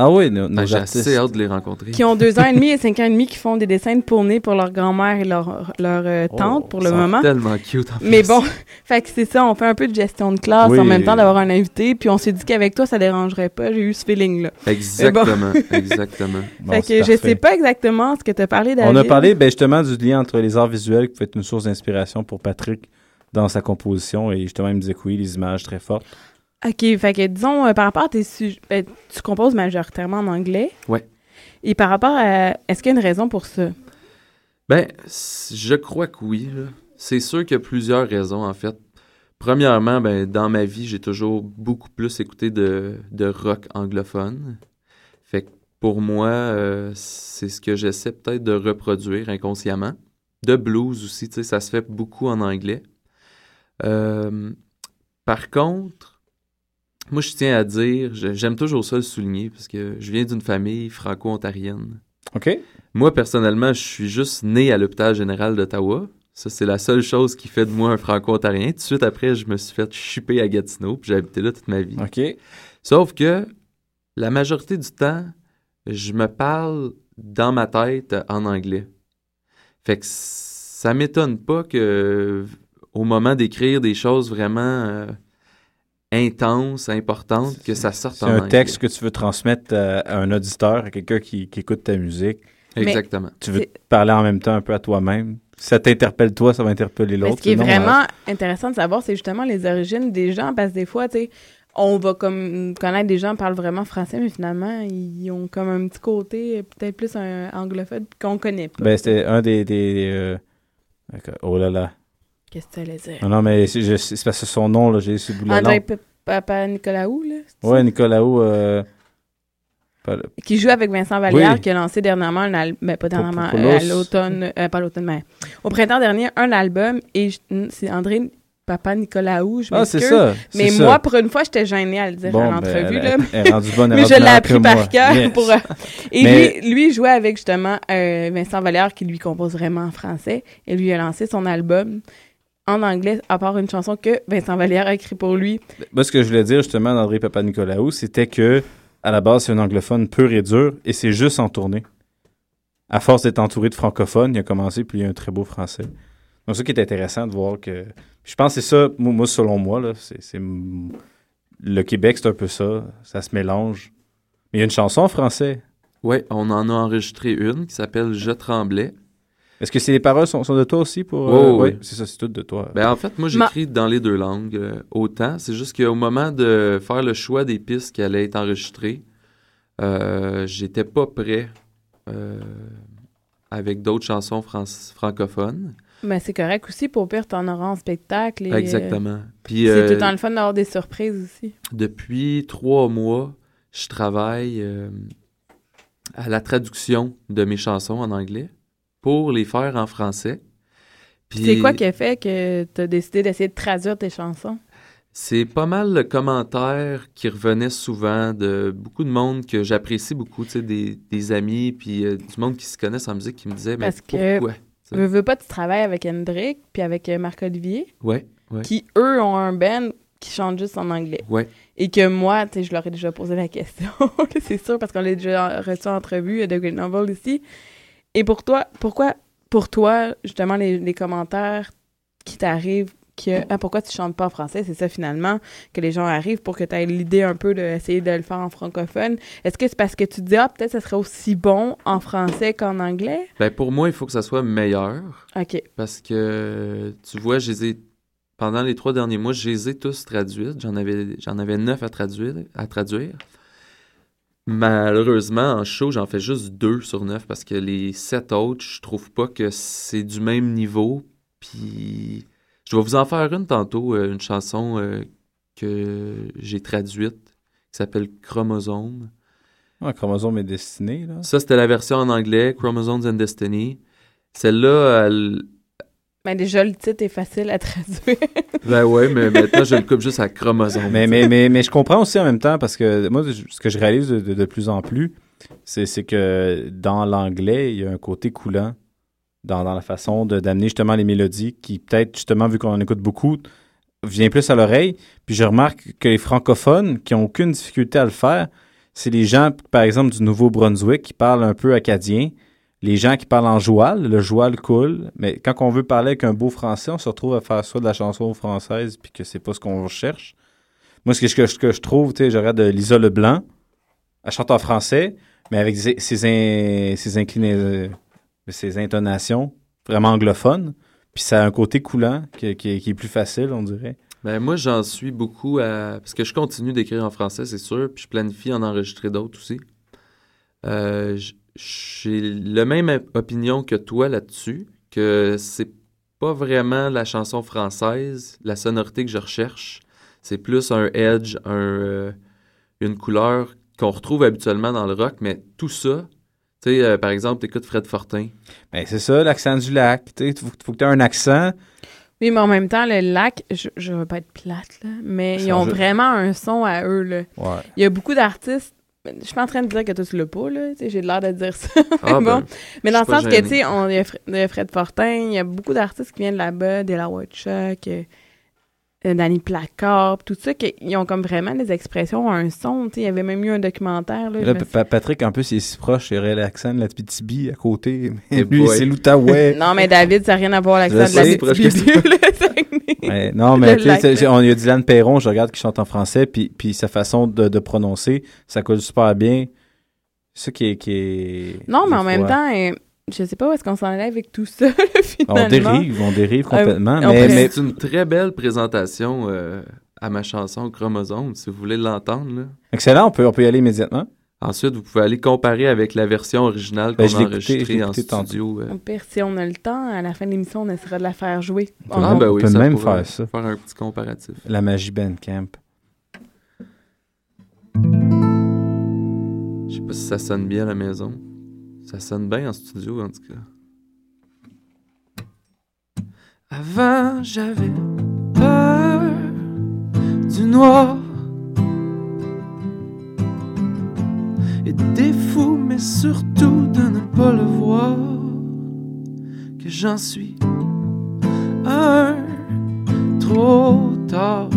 E: Ah oui, nos, nos
I: Ben, J'ai
E: artistes.
I: assez hâte de les rencontrer.
C: qui ont deux ans et demi et cinq ans et demi qui font des dessins de pournées pour leur grand-mère et leur, leur euh, tante pour le moment.
I: tellement cute en
C: Mais bon, fait que c'est ça, on fait un peu de gestion de classe
E: Oui.
C: en même temps d'avoir un invité, puis on s'est dit qu'avec toi, ça dérangerait pas. J'ai eu ce feeling-là.
I: Exactement, exactement.
E: Bon,
C: fait que je
E: parfait.
C: sais pas exactement ce que tu as parlé, David.
E: On a parlé ben, justement du lien entre les arts visuels qui peut être une source d'inspiration pour Patrick dans sa composition. Et justement, il me disait que oui, les images très fortes.
C: OK, fait que disons, euh, par rapport à tes sujets, ben, tu composes majoritairement en anglais.
I: Ouais.
C: Et par rapport à. Est-ce qu'il y a une raison pour ça?
I: Ben, je crois que oui. C'est sûr qu'il y a plusieurs raisons, en fait. Premièrement, ben, dans ma vie, j'ai toujours beaucoup plus écouté de, de rock anglophone. Fait que pour moi, euh, c'est ce que j'essaie peut-être de reproduire inconsciemment. De blues aussi, tu sais, ça se fait beaucoup en anglais. Euh, par contre, moi, je tiens à dire, j'aime toujours ça le souligner, parce que je viens d'une famille franco-ontarienne.
E: OK?
I: Moi, personnellement, je suis juste né à l'hôpital général d'Ottawa. Ça, c'est la seule chose qui fait de moi un franco-ontarien. Tout de suite après, je me suis fait chipper à Gatineau, puis j'ai habité là toute ma vie.
E: OK.
I: Sauf que la majorité du temps, je me parle dans ma tête en anglais. Fait que ça m'étonne pas que au moment d'écrire des choses vraiment euh, intenses, importantes, que ça sorte
E: C'est
I: en
E: un
I: anglais.
E: texte que tu veux transmettre euh, à un auditeur, à quelqu'un qui, qui écoute ta musique.
C: Mais
I: Exactement.
E: Tu veux
C: c'est-
E: parler en même temps un peu à toi-même. Si ça t'interpelle toi, ça va interpeller l'autre.
C: ce qui est vraiment
E: euh,
C: intéressant de savoir, c'est justement les origines des gens, parce que des fois, tu sais, on va comme connaître des gens qui parlent vraiment français, mais finalement, ils ont comme un petit côté peut-être plus un anglophone qu'on connaît pas.
E: ben, c'était un des. des euh, d'accord. Oh là là.
C: Qu'est-ce que tu allais dire?
E: Non, non, mais c'est parce que son nom, là, j'ai ce bout de la
C: André Papa Nicolaou, là,
E: Ouais? Nicolaou. euh, le-
C: qui joue avec Vincent Vallière,
E: Oui.
C: qui a lancé dernièrement un album, ben, pas dernièrement, euh, à l'automne, euh, pas l'automne, mais au printemps dernier, un album, et je- c'est André Papa Nicolaou, je
E: Ah, c'est ça. c'est
C: Mais
E: ça.
C: moi, pour une fois, j'étais gênée à le dire
E: Bon,
C: à
E: ben,
C: l'entrevue,
E: elle-
C: là.
E: elle bonne,
C: mais je l'ai appris par cœur.
E: Yes.
C: Pour, euh, et
E: Mais-
C: lui, lui jouait avec justement Vincent Vallière, qui lui compose vraiment en français, et lui a lancé son album en anglais, à part une chanson que Vincent Vallière a écrit pour lui.
E: Moi, ce que je voulais dire justement d'André Papa Nicolaou, c'était que à la base, c'est un anglophone pur et dur, et c'est juste en tournée. À force d'être entouré de francophones, il a commencé, puis il y a un très beau français. Donc, ça qui est intéressant de voir que. Je pense que c'est ça, moi, selon moi, là, c'est, c'est- le Québec, c'est un peu ça. Ça se mélange. Mais il y a une chanson en français.
I: Ouais, on en a enregistré une qui s'appelle Je tremblais.
E: Est-ce que c'est les paroles sont, sont de toi aussi pour. Euh,
I: ouais.
E: oui, c'est ça, c'est tout de toi.
I: Ben, en fait, moi,
C: Ma-
I: j'écris dans les deux langues euh, autant. C'est juste qu'au moment de faire le choix des pistes qui allaient être enregistrées, euh, j'étais pas prêt euh, avec d'autres chansons fran- francophones.
C: Mais c'est correct aussi, pour pire, t'en auras en spectacle. et,
I: Exactement. Puis,
C: c'est
I: euh,
C: tout le temps le fun d'avoir des surprises aussi.
I: depuis trois mois, je travaille euh, à la traduction de mes chansons en anglais pour les faire en français. Puis-
C: C'est quoi qui a fait que t'as décidé d'essayer de traduire tes chansons?
I: C'est pas mal le commentaire qui revenait souvent de beaucoup de monde que j'apprécie beaucoup, tu sais, des, des amis, puis euh, du monde qui se connaissent en musique qui me disait, mais
C: Parce que,
I: pourquoi? Tu sais?
C: veux, veux pas, tu travailles avec Hendrik puis avec euh, Marc-Olivier,
I: Ouais, ouais.
C: qui, eux, ont un band qui chante juste en anglais.
I: Ouais.
C: Et que moi, tu sais, je leur ai déjà posé la question, c'est sûr, parce qu'on l'a déjà reçu en entrevue euh, de Great Novel ici. Et pour toi, pourquoi, pour toi, justement, les, les commentaires qui t'arrivent, que, ah, pourquoi tu chantes pas en français, c'est ça finalement, que les gens arrivent pour que tu aies l'idée un peu d'essayer de le faire en francophone. Est-ce que c'est parce que tu te dis, ah, peut-être ça serait aussi bon en français qu'en anglais?
I: Ben, pour moi, il faut que ça soit meilleur.
C: OK.
I: Parce que, tu vois, je les ai- pendant les trois derniers mois, je les ai tous traduites. J'en avais, j'en avais neuf à traduire, à traduire. Malheureusement, en show, j'en fais juste deux sur neuf parce que les sept autres, je trouve pas que c'est du même niveau. Puis, je vais vous en faire une tantôt, euh, une chanson euh, que j'ai traduite qui s'appelle Chromosome.
E: Un chromosome est destiné, là.
I: Ça, c'était la version en anglais, Chromosomes and Destiny. Celle-là, elle,
C: Ben déjà, le titre est facile à traduire.
I: Ben ouais, mais maintenant je le coupe juste à chromosome.
E: Mais, mais, mais, mais je comprends aussi en même temps parce que moi, ce que je réalise de, de- de plus en plus, c'est que dans l'anglais, il y a un côté coulant dans, dans la façon de- d'amener justement les mélodies qui, peut-être, justement, vu qu'on en écoute beaucoup, vient plus à l'oreille. Puis je remarque que les francophones qui ont aucune difficulté à le faire, c'est les gens, par exemple, du Nouveau-Brunswick qui parlent un peu acadien, les gens qui parlent en joual, le joual cool, mais quand on veut parler avec un beau français, on se retrouve à faire soit de la chanson française puis que c'est pas ce qu'on cherche. Moi, ce que, je trouve, tu sais, je regarde de Lisa Leblanc, elle chante en français, mais avec ses, ses, euh, ses intonations vraiment anglophones, puis ça a un côté coulant qui, est plus facile, on dirait.
I: Ben, moi, j'en suis beaucoup à. Parce que je continue d'écrire en français, c'est sûr, puis je planifie en enregistrer d'autres aussi. Euh, J'ai la même op- opinion que toi là-dessus, que c'est pas vraiment la chanson française, la sonorité que je recherche. C'est plus un edge, un, euh, une couleur qu'on retrouve habituellement dans le rock, mais tout ça, tu sais, euh, par exemple, t'écoutes Fred Fortin.
E: Ben, c'est ça, l'accent du lac. Il faut, faut que tu aies un accent.
C: Oui, mais en même temps, le lac, je, je veux pas être plate, là, mais ils ont vraiment un son à eux. Là.
E: Ouais.
C: Il y a beaucoup d'artistes. Je suis pas en train de dire que toi, tu l'as pas, là. J'ai l'air de dire ça.
I: Ah,
C: bon.
I: ben,
C: mais dans le sens que, tu sais, on- il y a Fred Fortin, il y a beaucoup d'artistes qui viennent de là-bas, de la Woodchuck, euh, euh, Danny Placard, tout ça, qu'ils ont comme vraiment des expressions, un son. Il y avait même eu un documentaire. Là,
E: Pa- Patrick, en plus, il est si proche, il aurait l'accent de la Tibi à côté. Mais lui, c'est l'Outaouais.
C: Non, mais David, ça n'a rien à voir avec l'accent de la.
E: Ouais, non, mais c'est- on- il y a Dylan Perron, je regarde qui chante en français, puis, puis sa façon de, de prononcer, ça colle super bien. C'est ça qui est. Qui est
C: Non, mais en même temps, euh, je sais pas où est-ce qu'on s'en avec tout ça, finalement.
E: On dérive, on dérive
C: Euh,
E: complètement. mais,
I: C'est une très belle présentation euh, à ma chanson Chromosome, si vous voulez l'entendre.
E: excellent, on peut, on peut y aller immédiatement.
I: Ensuite, vous pouvez aller comparer avec la version originale
E: Ben,
I: qu'on
E: je
I: a enregistrée en studio. euh.
C: Au pire, si on a le temps, à la fin de l'émission, on essaiera de la faire jouer. On-
I: Ah, ben oui,
E: peut
I: ça
E: même faire ça.
I: Faire un petit comparatif.
E: La magie Bandcamp.
I: Je sais pas si ça sonne bien à la maison. Ça sonne bien en studio, en tout cas. Avant, j'avais peur du noir et des fous, mais surtout de ne pas le voir. Que j'en suis un trop tard.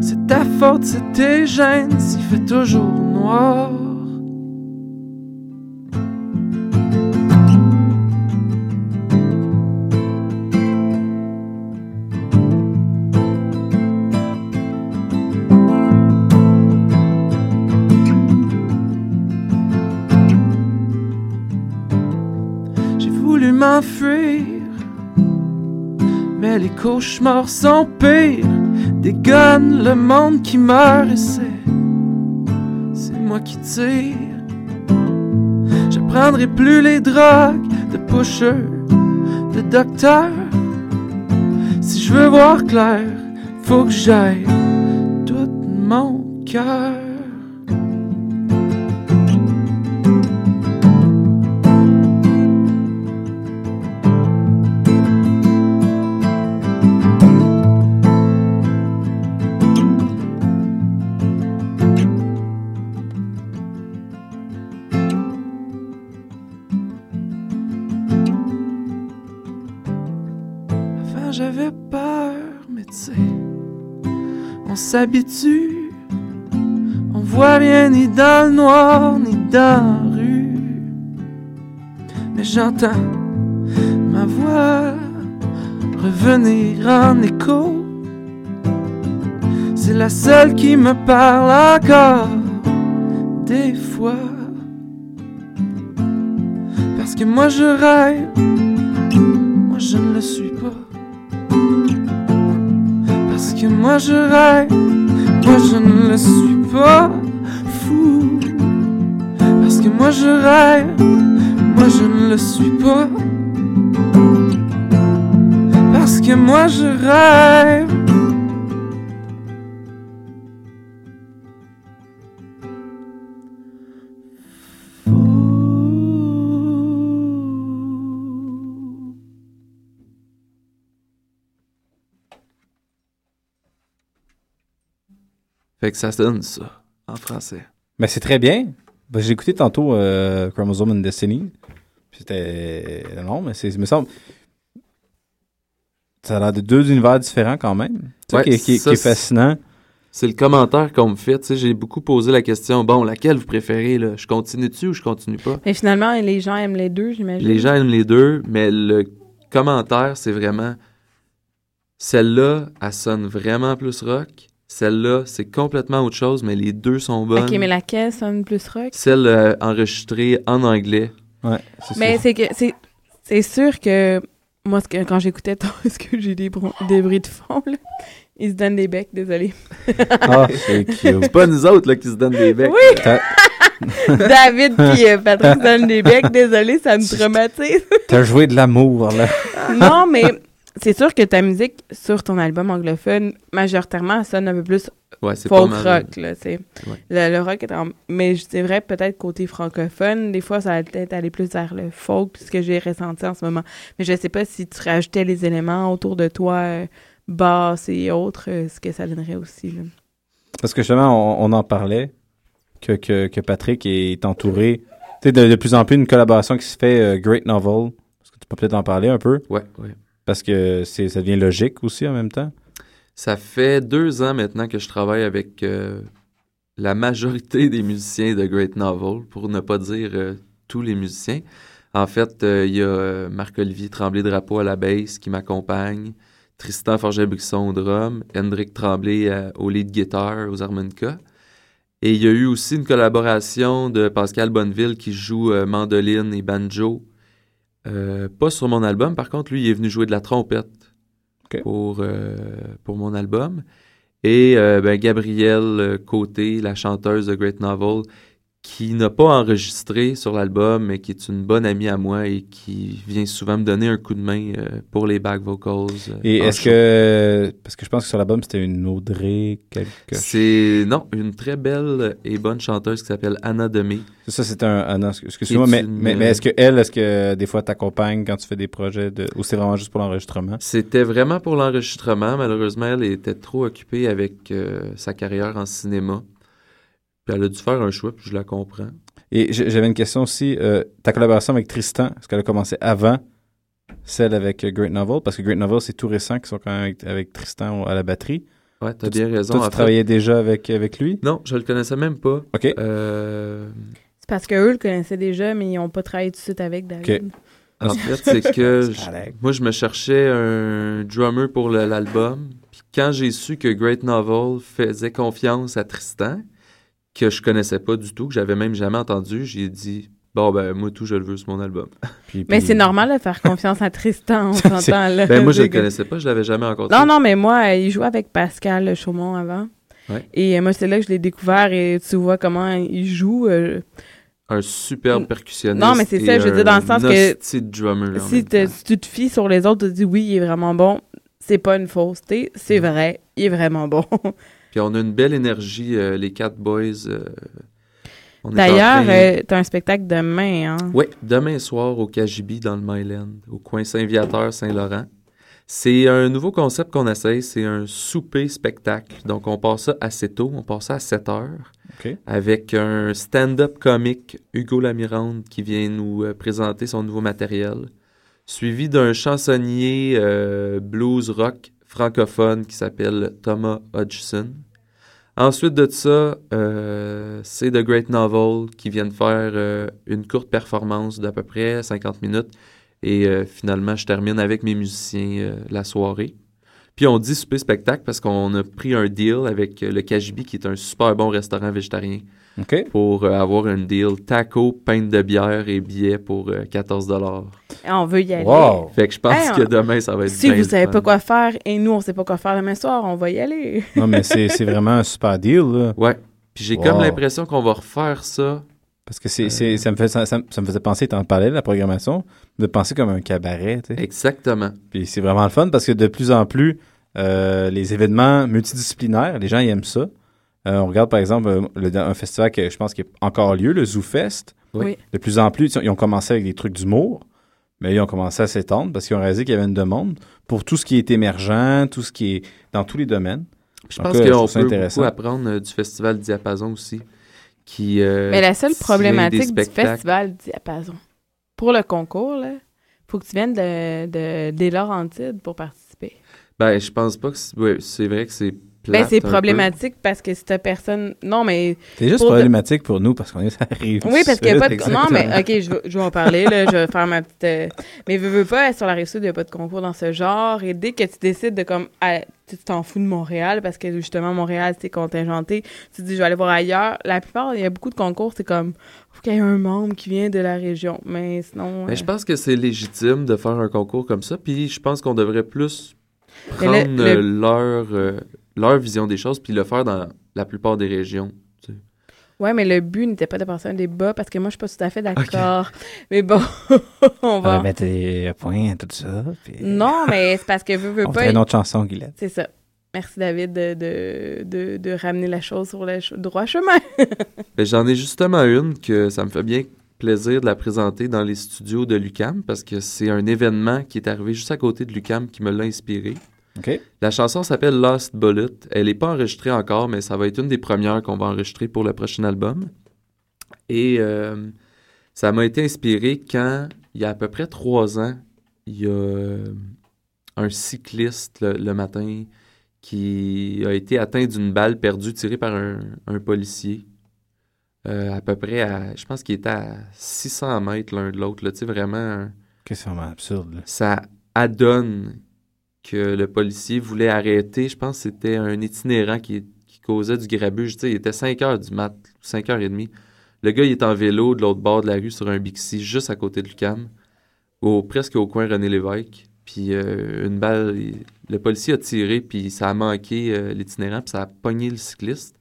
I: C'est ta faute, c'est tes gènes, s'il fait toujours noir. Les cauchemars sont pires. Guns, le monde qui meurt et c'est. C'est moi qui tire. Je prendrai plus les drogues de pusher, de docteur. Si je veux voir clair, faut que j'aille tout mon cœur. On voit rien ni dans le noir, ni dans la rue. Mais j'entends ma voix revenir en écho. C'est la seule qui me parle encore, des fois. Parce que moi je rêve moi je ne le suis pas. Moi je rêve, moi je ne le suis pas. Fou. Parce que moi je rêve, moi je ne le suis pas. Parce que moi je rêve. Fait que ça donne ça en français.
E: Mais c'est très bien. Ben, J'ai écouté tantôt euh, Chromosome and Destiny. C'était non, mais c'est, il me semble. Ça a l'air de deux univers différents quand même. C'est
I: Ouais,
E: qui, est- qui qui fascinant.
I: C'est le commentaire qu'on me fait. Tu sais, j'ai beaucoup posé la question bon, laquelle vous préférez là? Je continue dessus ou je continue pas?
C: Mais finalement, les gens aiment les deux, j'imagine.
I: Les gens aiment les deux, mais le commentaire, c'est vraiment celle-là, elle sonne vraiment plus rock. Celle-là, c'est complètement autre chose, mais les deux sont bonnes.
C: Ok, mais laquelle sonne plus rock?
I: Celle euh, enregistrée en anglais.
E: Ouais,
C: Mais c'est que c'est c'est sûr que moi que, quand j'écoutais ton est-ce que j'ai des, bron- des bruits de fond là, ils se donnent des becs, désolé.
E: Ah, c'est cute.
I: C'est pas nous autres là, qui se donnent des becs.
C: Oui.
E: T'as-
C: David puis euh, Patrick se donnent des becs, désolé, ça me traumatise.
E: T'as joué de l'amour, là.
C: non, mais c'est sûr que ta musique sur ton album anglophone majoritairement elle sonne un peu plus
I: Ouais,
C: folk
I: mal,
C: rock là, c'est
I: Ouais.
C: le, le rock est en mais c'est vrai peut-être côté francophone, des fois ça va peut-être aller plus vers le folk, ce que j'ai ressenti en ce moment. Mais je sais pas si tu rajoutais les éléments autour de toi euh, basse et autres, euh, ce que ça donnerait aussi là.
E: Parce que justement, on, on en parlait, que, que, que Patrick est entouré. Tu sais, de, de plus en plus, une collaboration qui se fait euh, Great Novel. Est-ce que tu peux peut-être en parler un peu?
I: Ouais, ouais.
E: Parce que c'est, ça devient logique aussi en même temps?
I: Ça fait deux ans maintenant que je travaille avec euh, la majorité des musiciens de Great Novel, pour ne pas dire euh, tous les musiciens. En fait, euh, il y a Marc-Olivier Tremblay-Drapeau à la basse qui m'accompagne, Tristan Forget-Buisson au drum, Hendrik Tremblay au lead guitar, aux harmonicas. Et il y a eu aussi une collaboration de Pascal Bonneville qui joue mandoline et banjo. Euh, pas sur mon album, par contre, lui, il est venu jouer de la trompette pour, euh, pour mon album. Et euh, ben, Gabrielle Côté, la chanteuse de Great Novel, qui n'a pas enregistré sur l'album, mais qui est une bonne amie à moi et qui vient souvent me donner un coup de main euh, pour les back vocals. euh,
E: Et est-ce que. Parce que je pense que sur l'album, c'était une Audrey quelque
I: C'est, non, une très belle et bonne chanteuse qui s'appelle Anna Demé.
E: Ça, c'est un. ah non, excuse-moi, mais,
I: une,
E: mais, mais
I: euh,
E: est-ce que elle, est-ce que des fois t'accompagne quand tu fais des projets de. Ou c'est vraiment juste pour l'enregistrement?
I: C'était vraiment pour l'enregistrement. Malheureusement, elle était trop occupée avec euh, sa carrière en cinéma. Puis elle a dû faire un choix, puis je la comprends.
E: Et j'avais une question aussi. euh, ta collaboration avec Tristan, est-ce qu'elle a commencé avant celle avec euh, Great Novel? Parce que Great Novel, c'est tout récent qu'ils sont quand même avec, avec Tristan à la batterie.
I: Ouais, t'as bien raison.
E: Toi, tu
I: fait-
E: travaillais déjà avec, avec lui?
I: Non, je le connaissais même pas.
E: OK.
I: Euh,
C: C'est parce qu'eux le connaissaient déjà mais ils ont pas travaillé tout de suite avec David.
I: En fait, c'est que je- moi, je me cherchais un drummer pour l'album. Puis quand j'ai su que Great Novel faisait confiance à Tristan, que je connaissais pas du tout, que j'avais même jamais entendu, j'ai dit bon ben moi tout je le veux sur mon album.
C: Mais c'est normal de faire confiance à Tristan, on s'entend là.
I: Ben moi je le connaissais pas, je l'avais jamais rencontré.
C: Non, non, mais moi, euh, il jouait avec Pascal Chaumont avant.
I: Ouais.
C: Et euh, moi, c'est là que je l'ai découvert et tu vois comment il joue. euh,
I: Un superbe percussionniste.
C: Non, mais c'est ça, je veux dire, dans le sens que
I: drummer.
C: si, te- tu te fies sur les autres, tu te dis oui, il est vraiment bon. C'est pas une fausseté, c'est vrai, il est vraiment bon.
I: Puis on a une belle énergie, euh, les quatre boys. euh, on est en
C: D'ailleurs,
I: train-
C: euh, t'as un spectacle demain, hein?
I: Oui, demain soir au KGB dans le Myland, au coin Saint-Viateur, Saint-Laurent. C'est un nouveau concept qu'on essaye, c'est un souper spectacle. Donc on passe ça assez tôt, on passe ça à 7 heures. Avec un stand-up comique, Hugo Lamirande, qui vient nous euh, présenter son nouveau matériel. Suivi d'un chansonnier euh, blues rock francophone qui s'appelle Thomas Hodgson. Ensuite de ça, euh, c'est The Great Novel qui viennent faire euh, une courte performance d'à peu près 50 minutes. Et euh, finalement, je termine avec mes musiciens la soirée. Puis on dit souper spectacle parce qu'on a pris un deal avec le KGB qui est un super bon restaurant végétarien. Pour euh, avoir un deal taco, pinte de bière et billets pour euh, 14
C: Ah, On veut y aller.
E: Wow.
I: Fait que je pense
C: Hey,
I: que demain, ça va être
C: Si
I: bien
C: vous savez pas quoi faire et nous, on sait pas quoi faire demain soir, on va y aller.
E: Non, mais c'est c'est vraiment un super deal, là.
I: Ouais. Puis j'ai
E: Wow.
I: comme l'impression qu'on va refaire ça.
E: Parce que c'est, c'est- ça, me fait, ça, ça me- ça me faisait penser, t'en parlais, la programmation, de penser comme un cabaret.
I: Exactement.
E: Puis c'est vraiment le fun parce que de plus en plus, euh, les événements multidisciplinaires, les gens ils aiment ça. Euh, on regarde par exemple euh, le- un festival que je pense qui est encore lieu, le Zoo Fest.
C: Oui.
E: De plus en plus, ils ont commencé avec des trucs d'humour, mais ils ont commencé à s'étendre parce qu'ils ont réalisé qu'il y avait une demande pour tout ce qui est émergent, tout ce qui est dans tous les domaines.
I: Je
E: Donc
I: pense
E: là,
I: qu'on peut beaucoup apprendre euh, du festival Diapason aussi, qui. euh,
C: Mais la seule problématique du festival Diapason, pour le concours, là, faut que tu viennes de, de, des Laurentides pour participer.
I: Ben, je pense pas que. c'est- ouais, c'est vrai que c'est.
C: Ben, c'est
I: peu.
C: problématique parce que cette personne. Non, mais.
E: C'est juste
C: pour de-
E: problématique pour nous parce qu'on est ça arrive.
C: Oui, parce qu'il n'y a pas de.
E: Exactement.
C: Non, mais OK, je vais, je vais en parler, là. Je vais faire ma petite. euh, Mais veux, veux pas, sur la rive sud, il n'y a pas de concours dans ce genre. Et dès que tu décides de comme. ah, tu t'en fous de Montréal parce que justement, Montréal, c'est contingenté. Tu te dis, je vais aller voir ailleurs. La plupart, il y a beaucoup de concours, c'est comme. faut qu'il y ait un membre qui vient de la région. Mais sinon.
I: Mais
C: euh,
I: je pense que c'est légitime de faire un concours comme ça, puis je pense qu'on devrait plus prendre
C: le- le-
I: leur, euh, leur vision des choses, puis le faire dans la plupart des régions. tu sais.
C: Ouais, mais le but n'était pas de passer un débat parce que moi, je suis pas tout à fait d'accord. Mais bon, on
E: On
C: va.
E: va mettre des points, tout ça. puis-
C: Non, mais c'est parce que veux, veux
E: On
C: pas.
E: ferait une autre chanson, Guylaine.
C: C'est ça. Merci, David, de, de, de, de ramener la chose sur le droit chemin.
I: Ben, J'en ai justement une que ça me fait bien plaisir de la présenter dans les studios de l'UCAM, parce que c'est un événement qui est arrivé juste à côté de l'UCAM qui me l'a inspiré. La chanson s'appelle Lost Bullet. Elle n'est pas enregistrée encore, mais ça va être une des premières qu'on va enregistrer pour le prochain album. Et euh, ça m'a été inspiré quand, il y a à peu près trois ans, il y a euh, un cycliste le, le matin qui a été atteint d'une balle perdue tirée par un, un policier. Euh, à peu près à, je pense qu'il était à 600 mètres l'un de l'autre, tu sais, vraiment... un-
E: Que c'est vraiment absurde. là.
I: ça adonne que le policier voulait arrêter. Je pense que c'était un itinérant qui, qui causait du grabuge. Tu sais, il était 5 heures du mat, 5 heures et demie. Le gars, est en vélo de l'autre bord de la rue sur un Bixi, juste à côté de Lucam, au, presque au coin René Lévesque. Puis euh, une balle, le policier a tiré, puis ça a manqué euh, l'itinérant, puis ça a pogné le cycliste.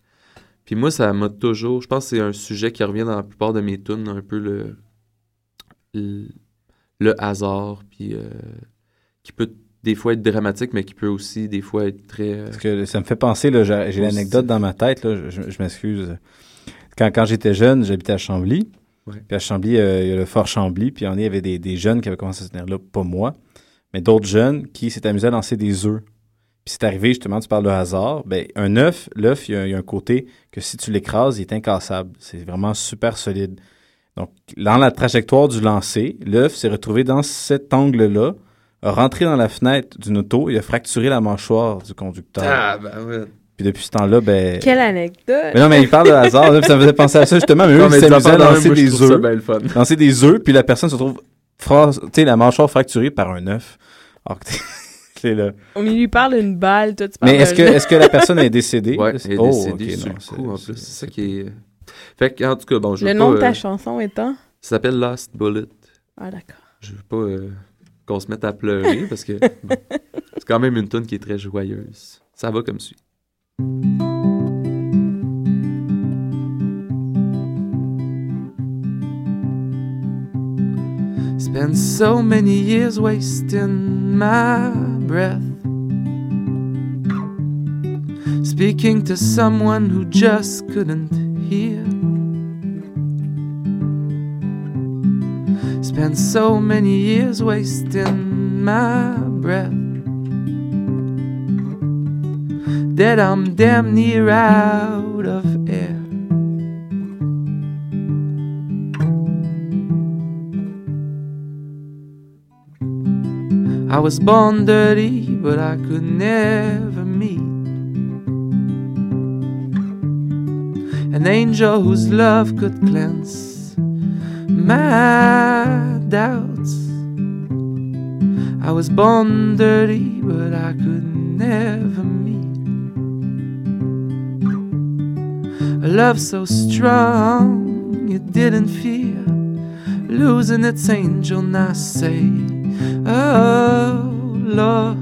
I: Puis moi, ça m'a toujours. Je pense que c'est un sujet qui revient dans la plupart de mes tunes, un peu le, le, le hasard, puis euh, qui peut des fois être dramatique, mais qui peut aussi des fois être très. euh,
E: Parce que ça me fait penser, là, j'ai l'anecdote dans ma tête, là, je, je- je m'excuse. Quand, quand j'étais jeune, j'habitais à Chambly.
I: Ouais.
E: Puis à Chambly, euh, il y a le Fort Chambly. Puis on il y avait des, des jeunes qui avaient commencé à se tenir là, pas moi, mais d'autres jeunes qui s'étaient amusés à lancer des œufs. Puis c'est arrivé, justement, tu parles de hasard. Ben, un œuf, l'œuf, il y, a- il y a un côté que si tu l'écrases, il est incassable. C'est vraiment super solide. Donc, dans la trajectoire du lancer, l'œuf s'est retrouvé dans cet angle-là, a rentré dans la fenêtre d'une auto et a fracturé la mâchoire du conducteur.
I: Ah, ben ouais.
E: Puis depuis ce temps-là, ben.
C: Quelle anecdote!
E: Mais non, mais il parle de hasard, là, puis ça me faisait penser à ça justement, mais eux, ils s'amusaient à lancer
I: moi,
E: des œufs. Lancer des œufs, puis la personne se trouve, fra- tu sais, la mâchoire fracturée par un œuf. Alors que c'est là.
C: On lui parle d'une balle, toi, tu parles
E: Mais est-ce que, est-ce que la personne est décédée?
I: Ouais, elle est
E: Oh,
I: décédée sur
E: non,
I: le
E: c'est-
I: coup, en plus. C'est ça qui est. Fait que, en tout cas, bon, je
C: Le nom
I: pas,
C: de ta
I: euh,
C: chanson étant?
I: Ça s'appelle Lost Bullet.
C: Ah, d'accord.
I: Je veux pas euh, qu'on se mette à pleurer parce que bon, c'est quand même une tune qui est très joyeuse. Ça va comme suit. Spent so many years wasting my breath. Speaking to someone who just couldn't hear. Spent so many years wasting my breath that I'm damn near out of air. I was born dirty, but I could never meet an angel whose love could cleanse my doubts. I was born dirty, but I could never meet a love so strong it didn't fear losing its angel. Now say, Oh Lord,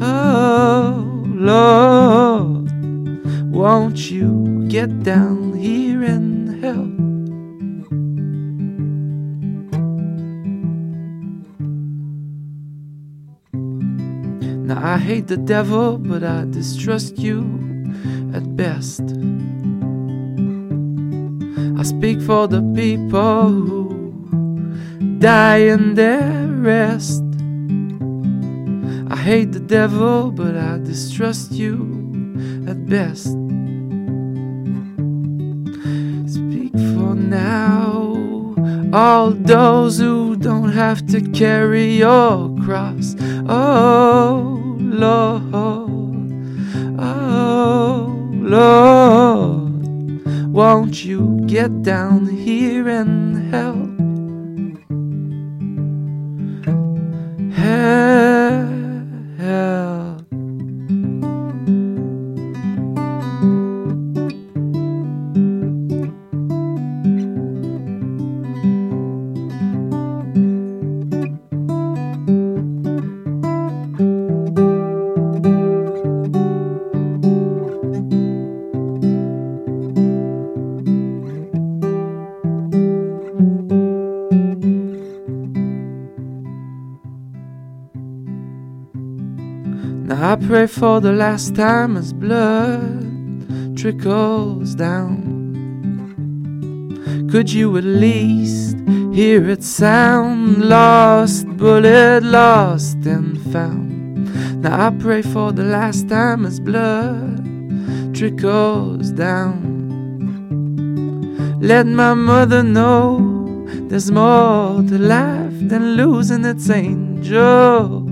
I: oh Lord, won't you get down here and help? Now I hate the devil, but I distrust you at best. I speak for the people who die in their rest. I hate the devil, but I distrust you at best. Speak for now, all those who don't have to carry your cross. Oh. Oh, Lord, oh Lord, won't you get down here and pray for the last time as blood trickles down. Could you at least hear it sound? Lost bullet, lost and found. Now I pray for the last time as blood trickles down. Let my mother know there's more to life than losing its angel.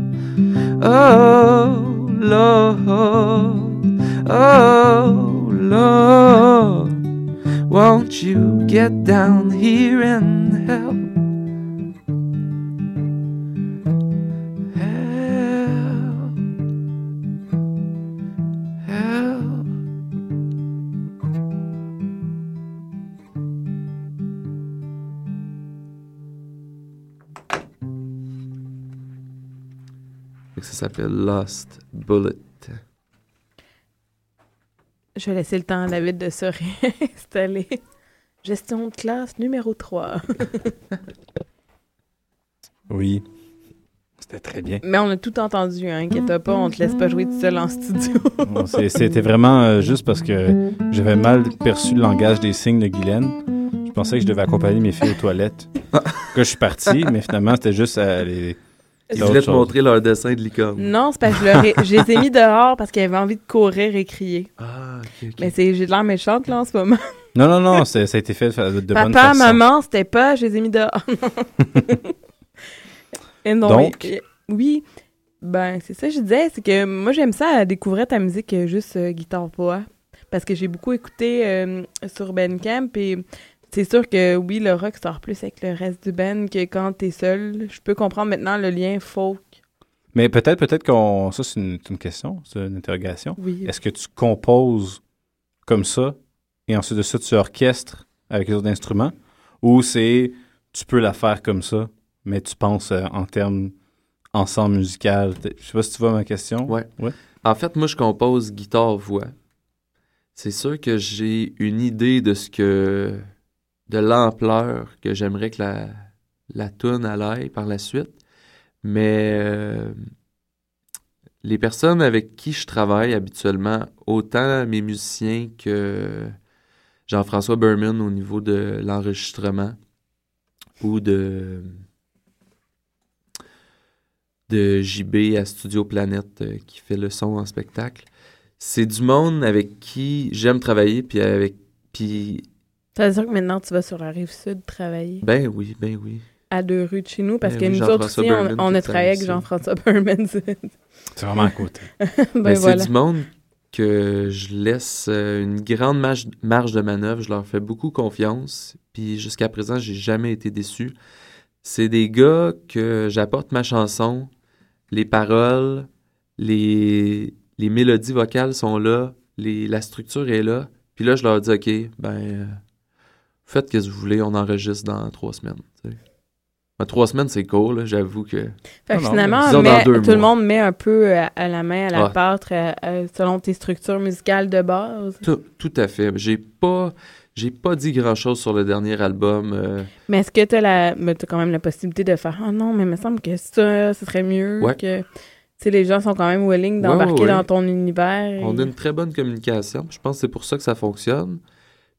I: Oh Lord, oh Lord, won't you get down here and help? S'appelle Lost Bullet.
C: Je vais laisser le temps à David de se réinstaller. Gestion de classe numéro 3.
E: Oui. C'était très bien.
C: Mais on a tout entendu, hein, inquiète pas, on te laisse pas jouer tout seul en studio.
E: Bon, C'était vraiment euh, juste parce que j'avais mal perçu le langage des signes de Guylaine. Je pensais que je devais accompagner mes filles aux toilettes. que je suis parti, mais finalement, c'était juste à les.
I: Ils voulaient te montrer leur dessin de licorne.
C: Non, c'est parce que je, leur ai- je les ai mis dehors parce qu'ils avaient envie de courir et crier.
I: Ah, ok, ok.
C: Mais c'est, j'ai de l'air méchante, là, en ce moment.
E: Non, non, non, ça a été fait de, de bonne
C: Papa,
E: façon.
C: maman, c'était pas, je les ai mis dehors. Et non,
E: Donc?
C: et- oui, ben, c'est ça que je disais, c'est que moi, j'aime ça, découvrir ta musique euh, juste euh, guitare-voix. Parce que j'ai beaucoup écouté euh, sur Bandcamp et c'est sûr que oui, le rock sort plus avec le reste du band que quand t'es seul. Je peux comprendre maintenant le lien folk.
E: Mais peut-être, peut-être qu'on. Ça, c'est une, question, c'est une interrogation.
C: Oui.
E: Est-ce que tu composes comme ça et ensuite de ça, tu orchestres avec les autres instruments? Ou c'est tu peux la faire comme ça, mais tu penses euh, en termes ensemble musical? Je sais pas si tu vois ma question.
I: Ouais.
E: Ouais.
I: En fait, moi, je compose guitare-voix. C'est sûr que j'ai une idée de ce que. De l'ampleur que j'aimerais que la, la toune aille par la suite. Mais. euh, les personnes avec qui je travaille habituellement, autant mes musiciens que Jean-François Berman au niveau de l'enregistrement ou de de JB à Studio Planète euh, qui fait le son en spectacle. C'est du monde avec qui j'aime travailler puis avec puis
C: Ça veut dire que maintenant, tu vas sur la rive sud travailler?
I: Ben oui, ben oui.
C: à deux rues de chez nous parce
I: Ben
C: que
I: oui,
C: nous autres aussi, on, on a travaillé avec. Jean-François Berman.
E: C'est vraiment à côté.
C: ben
I: Ben,
C: voilà.
I: C'est du monde que je laisse euh, une grande marge, marge de manœuvre. Je leur fais beaucoup confiance. Puis jusqu'à présent, j'ai jamais été déçu. C'est des gars que j'apporte ma chanson, les paroles, les, les mélodies vocales sont là, les, la structure est là. Puis là, je leur dis, OK, ben, euh, faites ce que vous voulez, on enregistre dans trois semaines. Ben, trois semaines, c'est cool, j'avoue que...
C: Fait que
I: Non,
C: finalement, met- tout le monde met un peu à, à la main, à la
I: Ouais.
C: pâtre, à- à- selon tes structures musicales de base.
I: Tout, tout à fait. J'ai pas, j'ai pas dit grand chose sur le dernier album. euh,
C: Mais est-ce que tu as, la... quand même la possibilité de faire Ah non, mais il me semble que ça, ce serait mieux
I: Ouais.
C: que. Tu les gens sont quand même willing d'embarquer
I: ouais, ouais.
C: dans ton univers.
I: On a une très bonne communication. Je pense que c'est pour ça que ça fonctionne.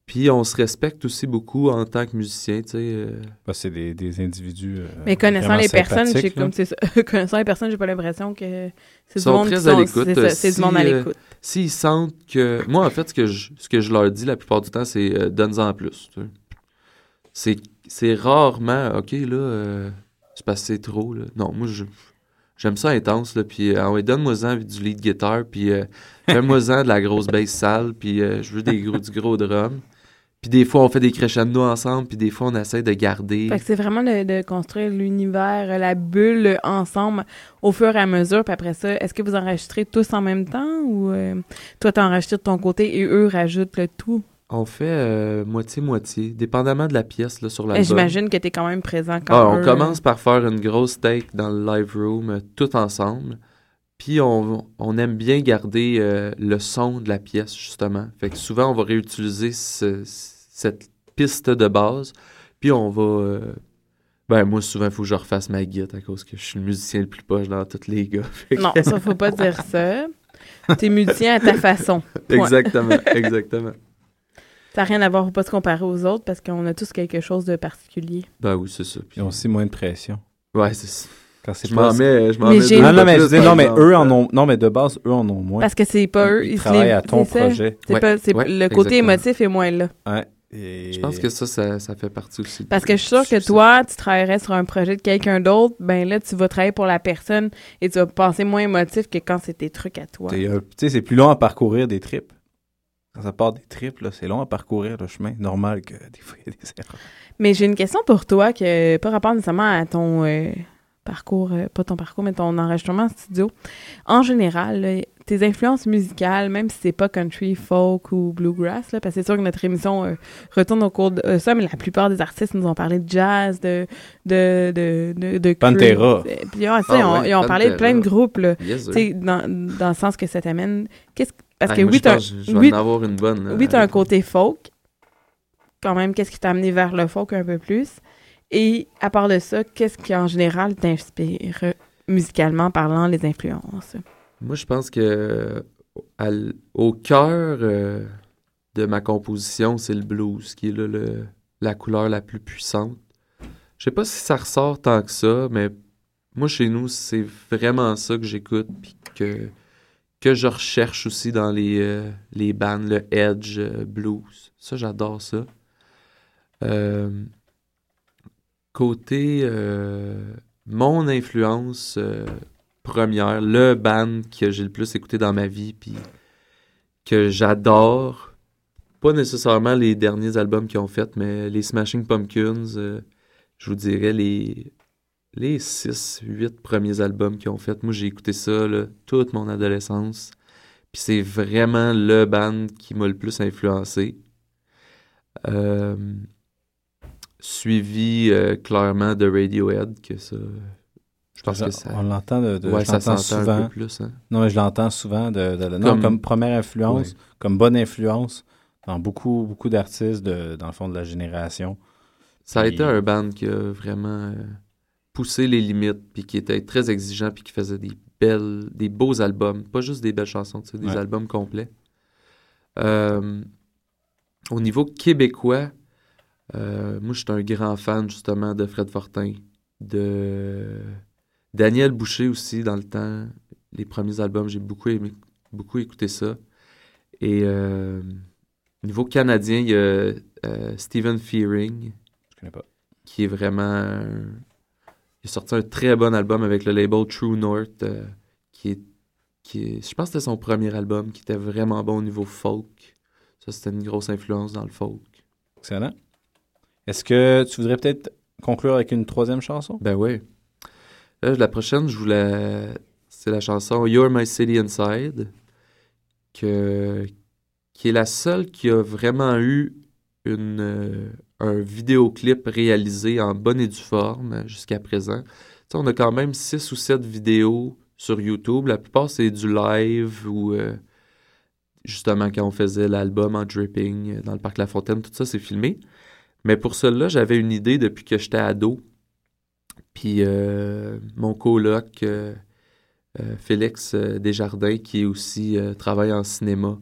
I: Puis on se respecte aussi beaucoup en tant que musicien, tu sais. euh,
E: Bah, c'est des, des individus. euh,
C: Mais connaissant les personnes, j'ai comme ça. connaissant les personnes, j'ai pas l'impression que c'est
I: Ils
C: du
I: sont
C: monde qui
I: très à l'écoute.
C: c'est
I: Si,
C: du monde à
I: euh,
C: l'écoute.
I: S'ils sentent que... Moi, en fait, ce que je, ce que je leur dis la plupart du temps, c'est euh, donne-en plus. tu sais. c'est c'est rarement, OK, là, euh, c'est parce que c'est trop, là. Non, moi, je- j'aime ça intense, là, puis euh, ah ouais, donne-moi-en du lead guitar, puis euh, fais-moi-en de la grosse bass sale, puis euh, je veux des gros, du gros drum. Puis des fois, on fait des crescendo ensemble, puis des fois, on essaie de garder...
C: Fait que c'est vraiment de, de construire l'univers, la bulle ensemble au fur et à mesure. Puis après ça, est-ce que vous enregistrez tous en même temps ou euh, toi, t'enregistres de ton côté et eux rajoutent le tout?
I: On fait euh, moitié-moitié, dépendamment de la pièce, là, sur
C: Et
I: l'album.
C: J'imagine que t'es quand même présent quand
I: Ah, on
C: eux,
I: commence par faire une grosse take dans le live room, euh, tout ensemble. Puis on, on aime bien garder euh, le son de la pièce, justement. Fait que souvent, on va réutiliser ce- cette piste de base. Puis on va... euh, ben, moi, souvent, il faut que je refasse ma guitare à cause que je suis le musicien le plus poche dans tous les gars.
C: Non, ça, faut pas dire ça. T'es musicien à ta façon. Point.
I: exactement, exactement.
C: Ça n'a rien à voir, faut pas se comparer aux autres parce qu'on a tous quelque chose de particulier.
I: Ben oui, c'est ça.
E: Ils ont aussi moins de pression.
I: Ouais, c'est ça.
E: Quand c'est
I: Je
E: pas-
I: m'en mets, je m'en
C: Mais
I: mets deux
E: Non, mais je
I: plus,
E: dis,
I: par
E: non, mais
I: exemple.
E: eux en ont. Non, mais de base, eux en ont moins.
C: Parce que c'est pas eux.
E: Ils travaillent
C: les-
E: à ton
C: c'est ça.
E: projet.
C: C'est
I: Ouais,
C: pas, c'est-
I: ouais,
C: le côté
I: exactement.
C: émotif est moins là.
E: Ouais. Et-
I: Je pense que ça, ça, ça fait partie aussi.
C: Parce que je suis sûre que toi, tu travaillerais sur un projet de quelqu'un d'autre, ben là, tu vas travailler pour la personne et tu vas penser moins émotif que quand c'est tes trucs à toi.
E: C'est, tu sais, c'est plus long à parcourir des tripes. Quand ça part des tripes, là, c'est long à parcourir le chemin. Normal que des fois, il y a des erreurs.
C: Mais j'ai une question pour toi que pas rapport nécessairement à ton euh, parcours, euh, pas ton parcours, mais ton enregistrement en studio. En général, là, tes influences musicales, même si c'est pas country, folk ou bluegrass, là, parce que c'est sûr que notre émission euh, retourne au cours de euh, ça, mais la plupart des artistes nous ont parlé de jazz, de de de de, de
E: Pantera.
C: Puis ouais,
I: Ah
C: on- ils ont parlé de plein de groupes là.
I: Yes, sir.
C: Tu sais, dans, dans le sens que ça t'amène. Qu'est-ce parce
I: Hey,
C: que
I: moi,
C: oui, t'as oui,
I: en avoir une bonne. là,
C: oui, t'as un côté folk. Quand même, qu'est-ce qui t'a amené vers le folk un peu plus? Et à part de ça, qu'est-ce qui en général t'inspire euh, musicalement parlant, les influences?
I: Moi, je pense que au cœur euh, de ma composition, c'est le blues, qui est la couleur la plus puissante. Je sais pas si ça ressort tant que ça, mais moi, chez nous, c'est vraiment ça que j'écoute, puis que, que je recherche aussi dans les, euh, les bands, le edge blues. Ça, j'adore ça. Euh, côté euh, mon influence euh, première, le band que j'ai le plus écouté dans ma vie, puis que j'adore, pas nécessairement les derniers albums qu'ils ont fait, mais les Smashing Pumpkins, euh, je vous dirais les les 6, 8 premiers albums qu'ils ont fait. Moi, j'ai écouté ça toute mon adolescence. Puis c'est vraiment le band qui m'a le plus influencé. Suivi euh, clairement de Radiohead, que ça. Je pense que ça.
E: On l'entend de, de-
I: Ouais,
E: je
I: ça un
E: souvent.
I: peu plus, hein.
E: Non, mais je l'entends souvent de, de- de- non, comme,
I: Comme-
E: première influence, comme bonne influence dans beaucoup, beaucoup d'artistes de, dans le fond de la génération.
I: Ça a été un band qui a vraiment euh, poussé les limites, puis qui était très exigeant, puis qui faisait des belles, des beaux albums, pas juste des belles chansons, tu sais, des
E: Ouais.
I: albums complets. Euh, au niveau québécois, euh, moi, je suis un grand fan justement de Fred Fortin, de Daniel Boucher aussi dans le temps. Les premiers albums, j'ai beaucoup aimé, beaucoup écouté ça. Et euh, au niveau canadien, il y a euh, Stephen Fearing.
E: Je connais pas.
I: Qui est vraiment. Il a sorti un très bon album avec le label True North, euh, qui est. Qui est, je pense que c'était son premier album qui était vraiment bon au niveau folk. Ça, c'était une grosse influence dans le folk.
E: Excellent. Est-ce que tu voudrais peut-être conclure avec une troisième chanson?
I: Ben oui. La prochaine, je voulais. C'est la chanson You're My City Inside, qui est la seule qui a vraiment eu une, euh, un vidéoclip réalisé en bonne et due forme jusqu'à présent. On a quand même six ou sept vidéos sur YouTube. La plupart, c'est du live ou euh, justement quand on faisait l'album en dripping dans le parc La Fontaine, tout ça, c'est filmé. Mais pour celle-là, j'avais une idée depuis que j'étais ado. Puis euh, mon coloc, euh, euh, Félix Desjardins, qui aussi travaille en cinéma,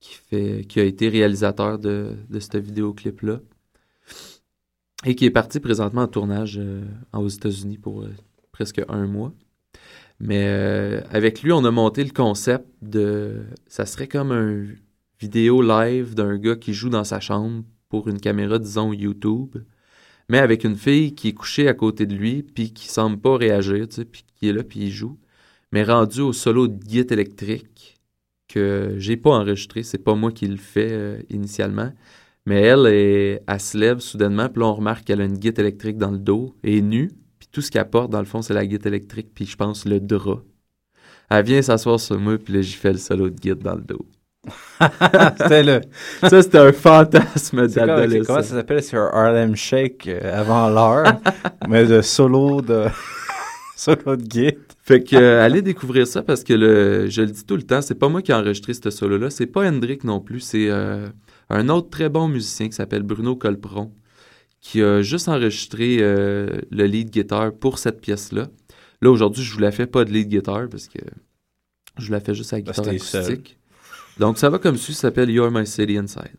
I: qui, fait, qui a été réalisateur de, de ce vidéoclip-là, et qui est parti présentement en tournage aux États-Unis pour presque un mois. Mais avec lui, on a monté le concept de... Ça serait comme un vidéo live d'un gars qui joue dans sa chambre pour une caméra, disons, YouTube, mais avec une fille qui est couchée à côté de lui, puis qui semble pas réagir, puis qui est là, puis il joue. Mais rendu au solo de guitare électrique, que j'ai pas enregistré, c'est pas moi qui le fais euh, initialement, mais elle, elle se lève soudainement, puis là, on remarque qu'elle a une guitare électrique dans le dos, et est nue, puis tout ce qu'elle porte, dans le fond, c'est la guitare électrique, puis je pense le drap. Elle vient s'asseoir sur moi, puis là, j'y fais le solo de guitare dans le dos.
E: C'était le.
I: Ça, c'était un fantasme
E: C'est
I: d'adolescent.
E: Comment ça s'appelle? Sur Harlem Shake euh, avant l'heure, mais de solo de solo de guide.
I: Fait que euh, allez découvrir ça parce que le, je le dis tout le temps, c'est pas moi qui ai enregistré ce solo-là, c'est pas Hendrick non plus, c'est euh, un autre très bon musicien qui s'appelle Bruno Colpron qui a juste enregistré euh, le lead guitar pour cette pièce-là. Là aujourd'hui, je vous la fais pas de lead guitar parce que je vous la fais juste à la guitare
E: que t'es seul.
I: Donc ça va comme suit, ça s'appelle You're My City Inside.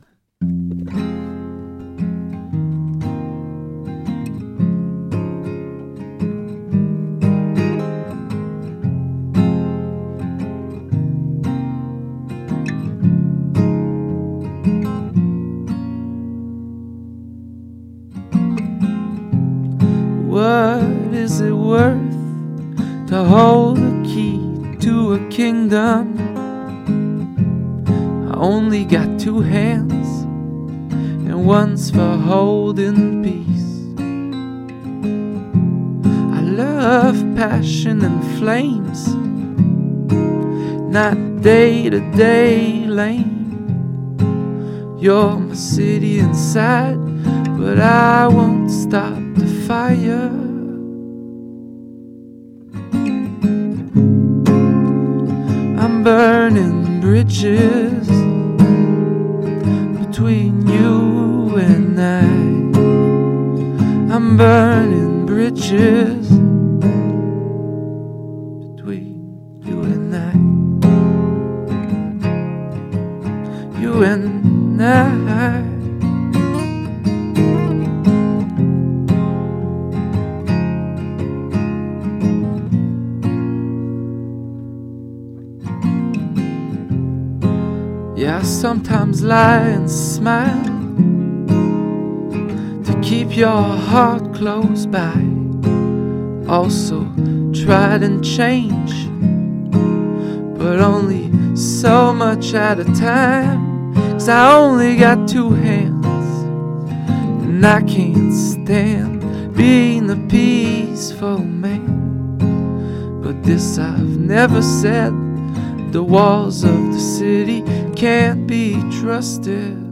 J: What is it worth to hold the key to a kingdom? Only got two hands, and one's for holding peace. I love passion and flames, not day to day lame. You're my city inside, but I won't stop the fire. I'm burning bridges between you and I. I'm burning bridges heart close by. Also, tried and change, but only so much at a time. Cause I only got two hands, and I can't stand being a peaceful man. But this I've never said. The walls of the city can't be trusted.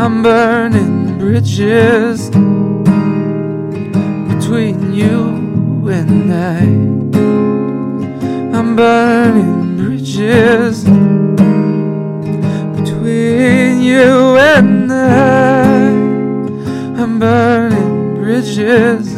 J: I'm burning bridges between you and I. I'm burning bridges between you and I. I'm burning bridges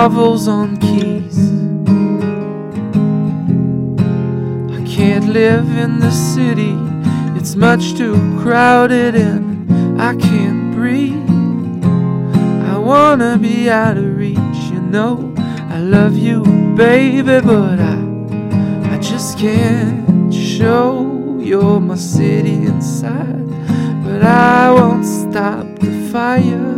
J: marvels on keys. I can't live in the city, it's much too crowded and I can't breathe. I wanna be out of reach, you know. I love you, baby, but I, I just can't show you're my city inside. But I won't stop the. Fire.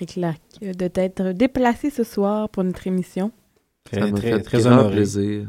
C: Patrick Lac euh, de t'être déplacé ce soir pour notre émission.
I: Ça m'a fait très plaisir.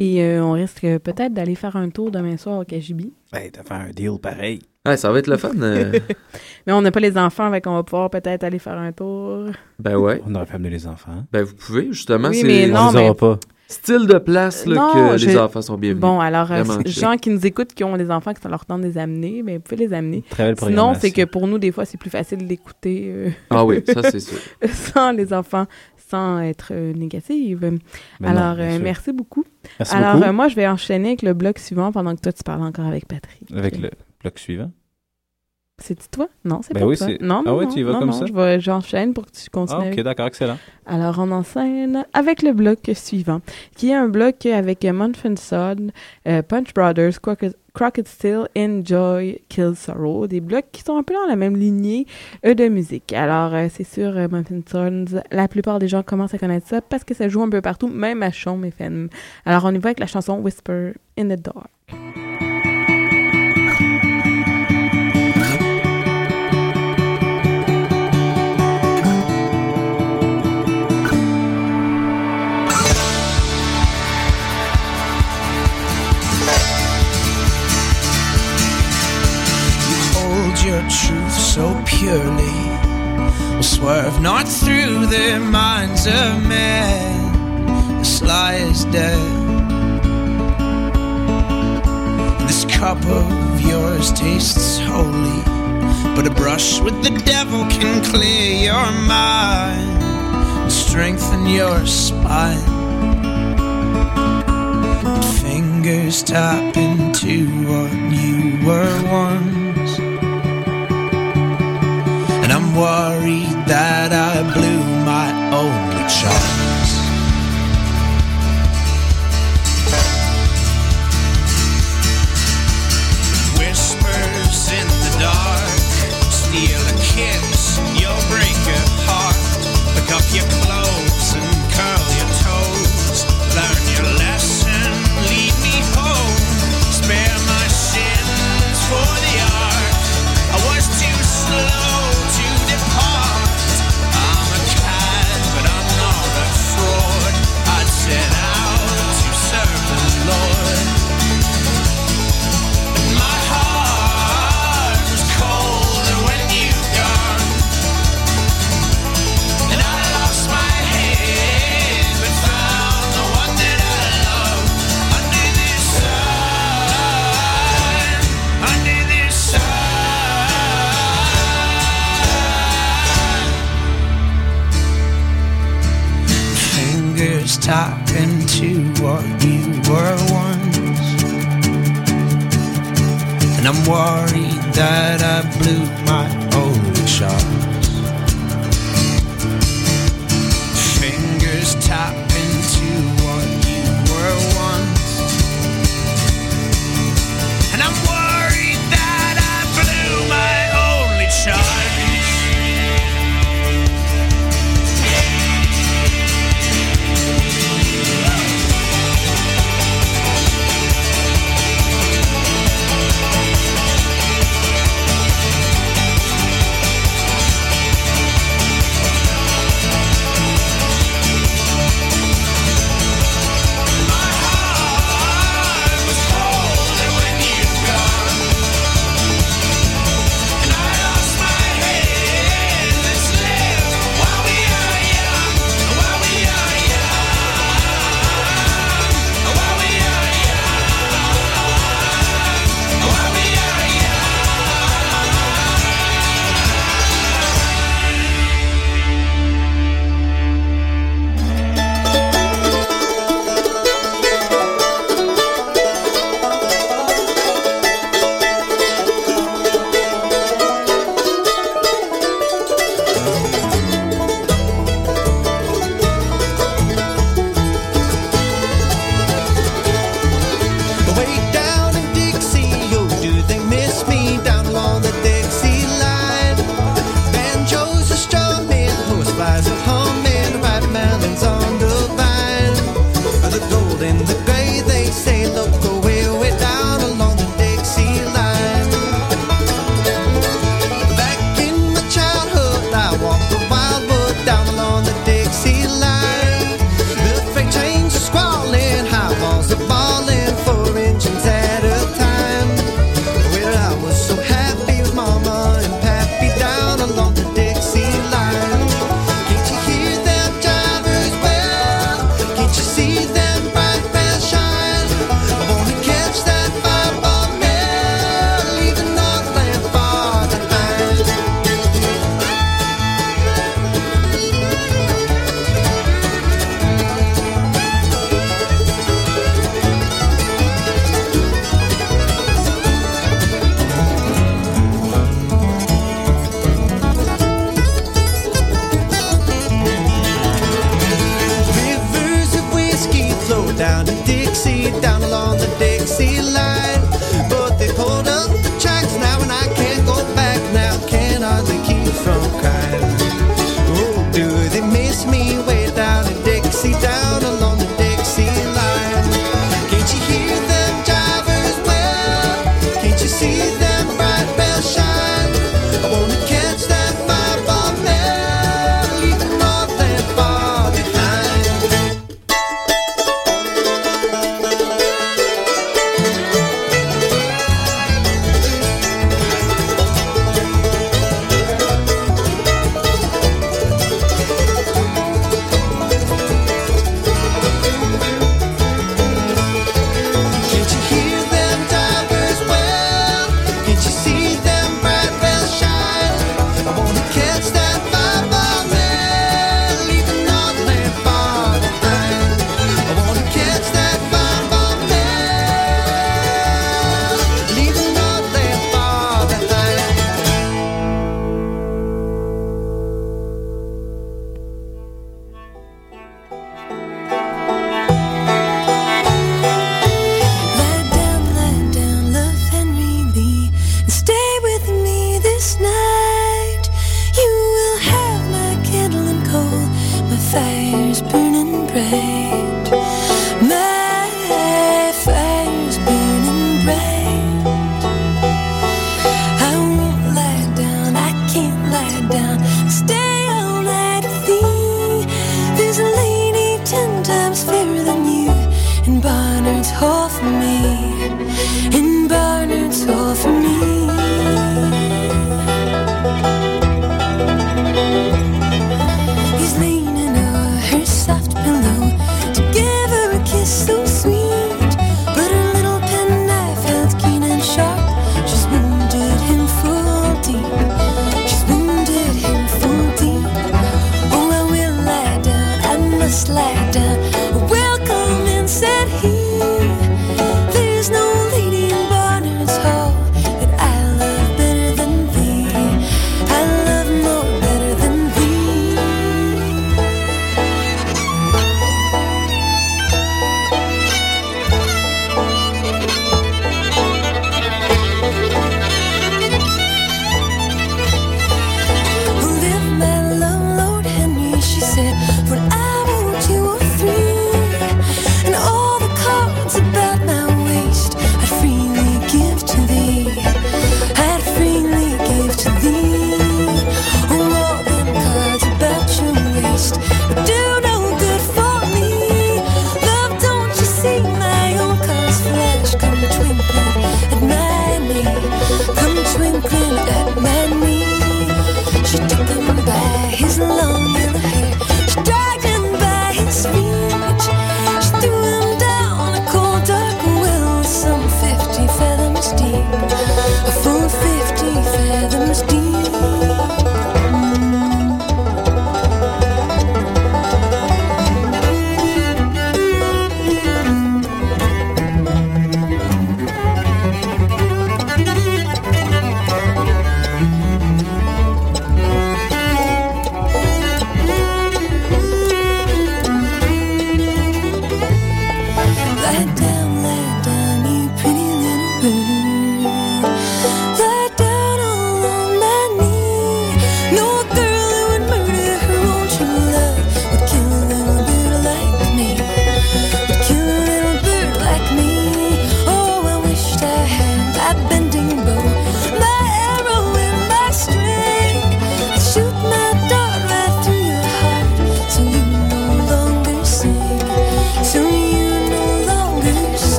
C: Et euh, on risque peut-être d'aller faire un tour demain soir au KGB.
E: Ben, t'as fait un deal pareil.
I: Ouais, ça va être le fun. euh.
C: Mais on n'a pas les enfants, avec on va pouvoir peut-être aller faire un tour.
I: ben ouais.
E: On aurait pu amener les enfants.
I: Ben vous pouvez, justement.
C: Oui,
I: c'est
C: mais non,
E: on les
C: mais-
E: aura pas.
I: Style de place là,
C: Non,
I: que les enfants sont bienvenus.
C: Bon, alors, euh, gens qui nous écoutent, qui ont des enfants, qui sont leur temps de les amener, mais vous pouvez les amener.
E: Très belle
C: Sinon, c'est que pour nous, des fois, c'est plus facile d'écouter euh,
I: Ah oui, ça c'est sûr.
C: sans les enfants, sans être euh, négative.
E: Ben
C: alors, euh, merci beaucoup.
E: Merci
C: alors,
E: beaucoup.
C: euh, moi, je vais enchaîner avec le bloc suivant pendant que toi, tu parles encore avec Patrick.
E: Avec le bloc suivant.
C: C'est toi? Non, c'est
E: Ben
C: pas
E: oui,
C: toi. Non,
E: Ah
C: non, non,
E: tu y vas
C: non,
E: comme
C: non,
E: ça?
C: je vais- J'enchaîne pour que tu continues.
E: Ah, ok, d'accord, excellent.
C: Alors, on enchaîne avec le bloc suivant, qui est un bloc avec euh, Mumford Sod, euh, Punch Brothers, Crockett, Crockett Still, Enjoy, Kill Sorrow, des blocs qui sont un peu dans la même lignée euh, de musique. Alors, euh, c'est sûr, euh, Sons, la plupart des gens commencent à connaître ça parce que ça joue un peu partout, même à Chaume FM. Alors, on y va avec la chanson Whisper in the Dark.
H: Truth so purely will swerve not through the minds of men. This lie is dead. This cup of yours tastes holy, but a brush with the devil can clear your mind and strengthen your spine. Fingers tap into what you were once. Worried that I blew my only chance. Whispers in the dark, steal a kiss, you'll break heart. Pick up your clothes Fingers tap into what you were once, and I'm worried that I blew my can't
D: lie down. Stay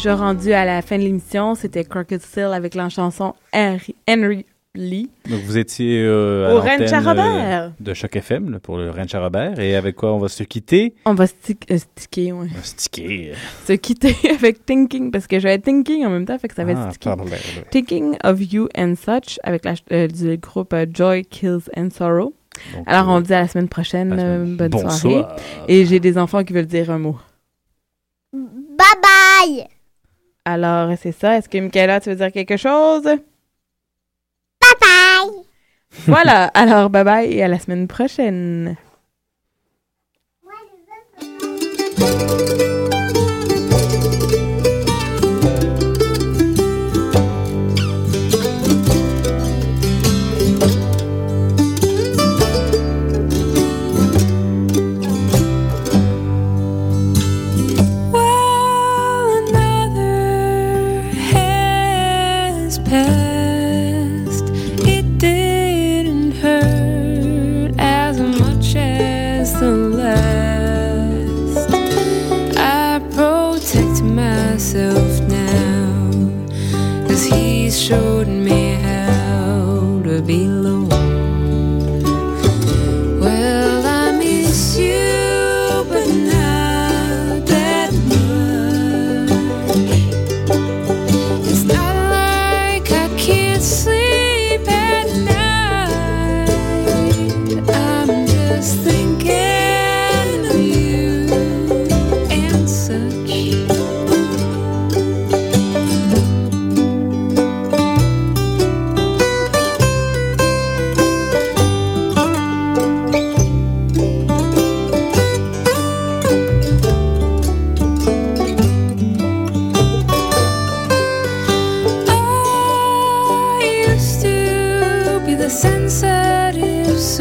C: déjà rendu à la fin de l'émission. C'était Crocodile avec la chanson Henry Lee.
E: Donc, vous étiez euh,
C: au Ranch à
E: euh,
C: Robert.
E: de Choc FM pour le Ranch à Robert. Et avec quoi on va se quitter?
C: On va se euh, oui.
E: On se
C: quitter avec Thinking, parce que j'avais Thinking en même temps, fait que ça va
E: ah. Ben, ben, ben.
C: Thinking of You and Such avec la, euh, du groupe Joy Kills and Sorrow. Alors, on dit à la semaine prochaine. Bonne
E: Bonsoir.
C: soirée. Et j'ai des enfants qui veulent dire un mot.
K: Bye bye!
C: Alors, c'est ça. Est-ce que Michaela, tu veux dire quelque chose?
K: Bye bye!
C: Voilà. Alors, bye bye et à la semaine prochaine.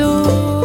D: you.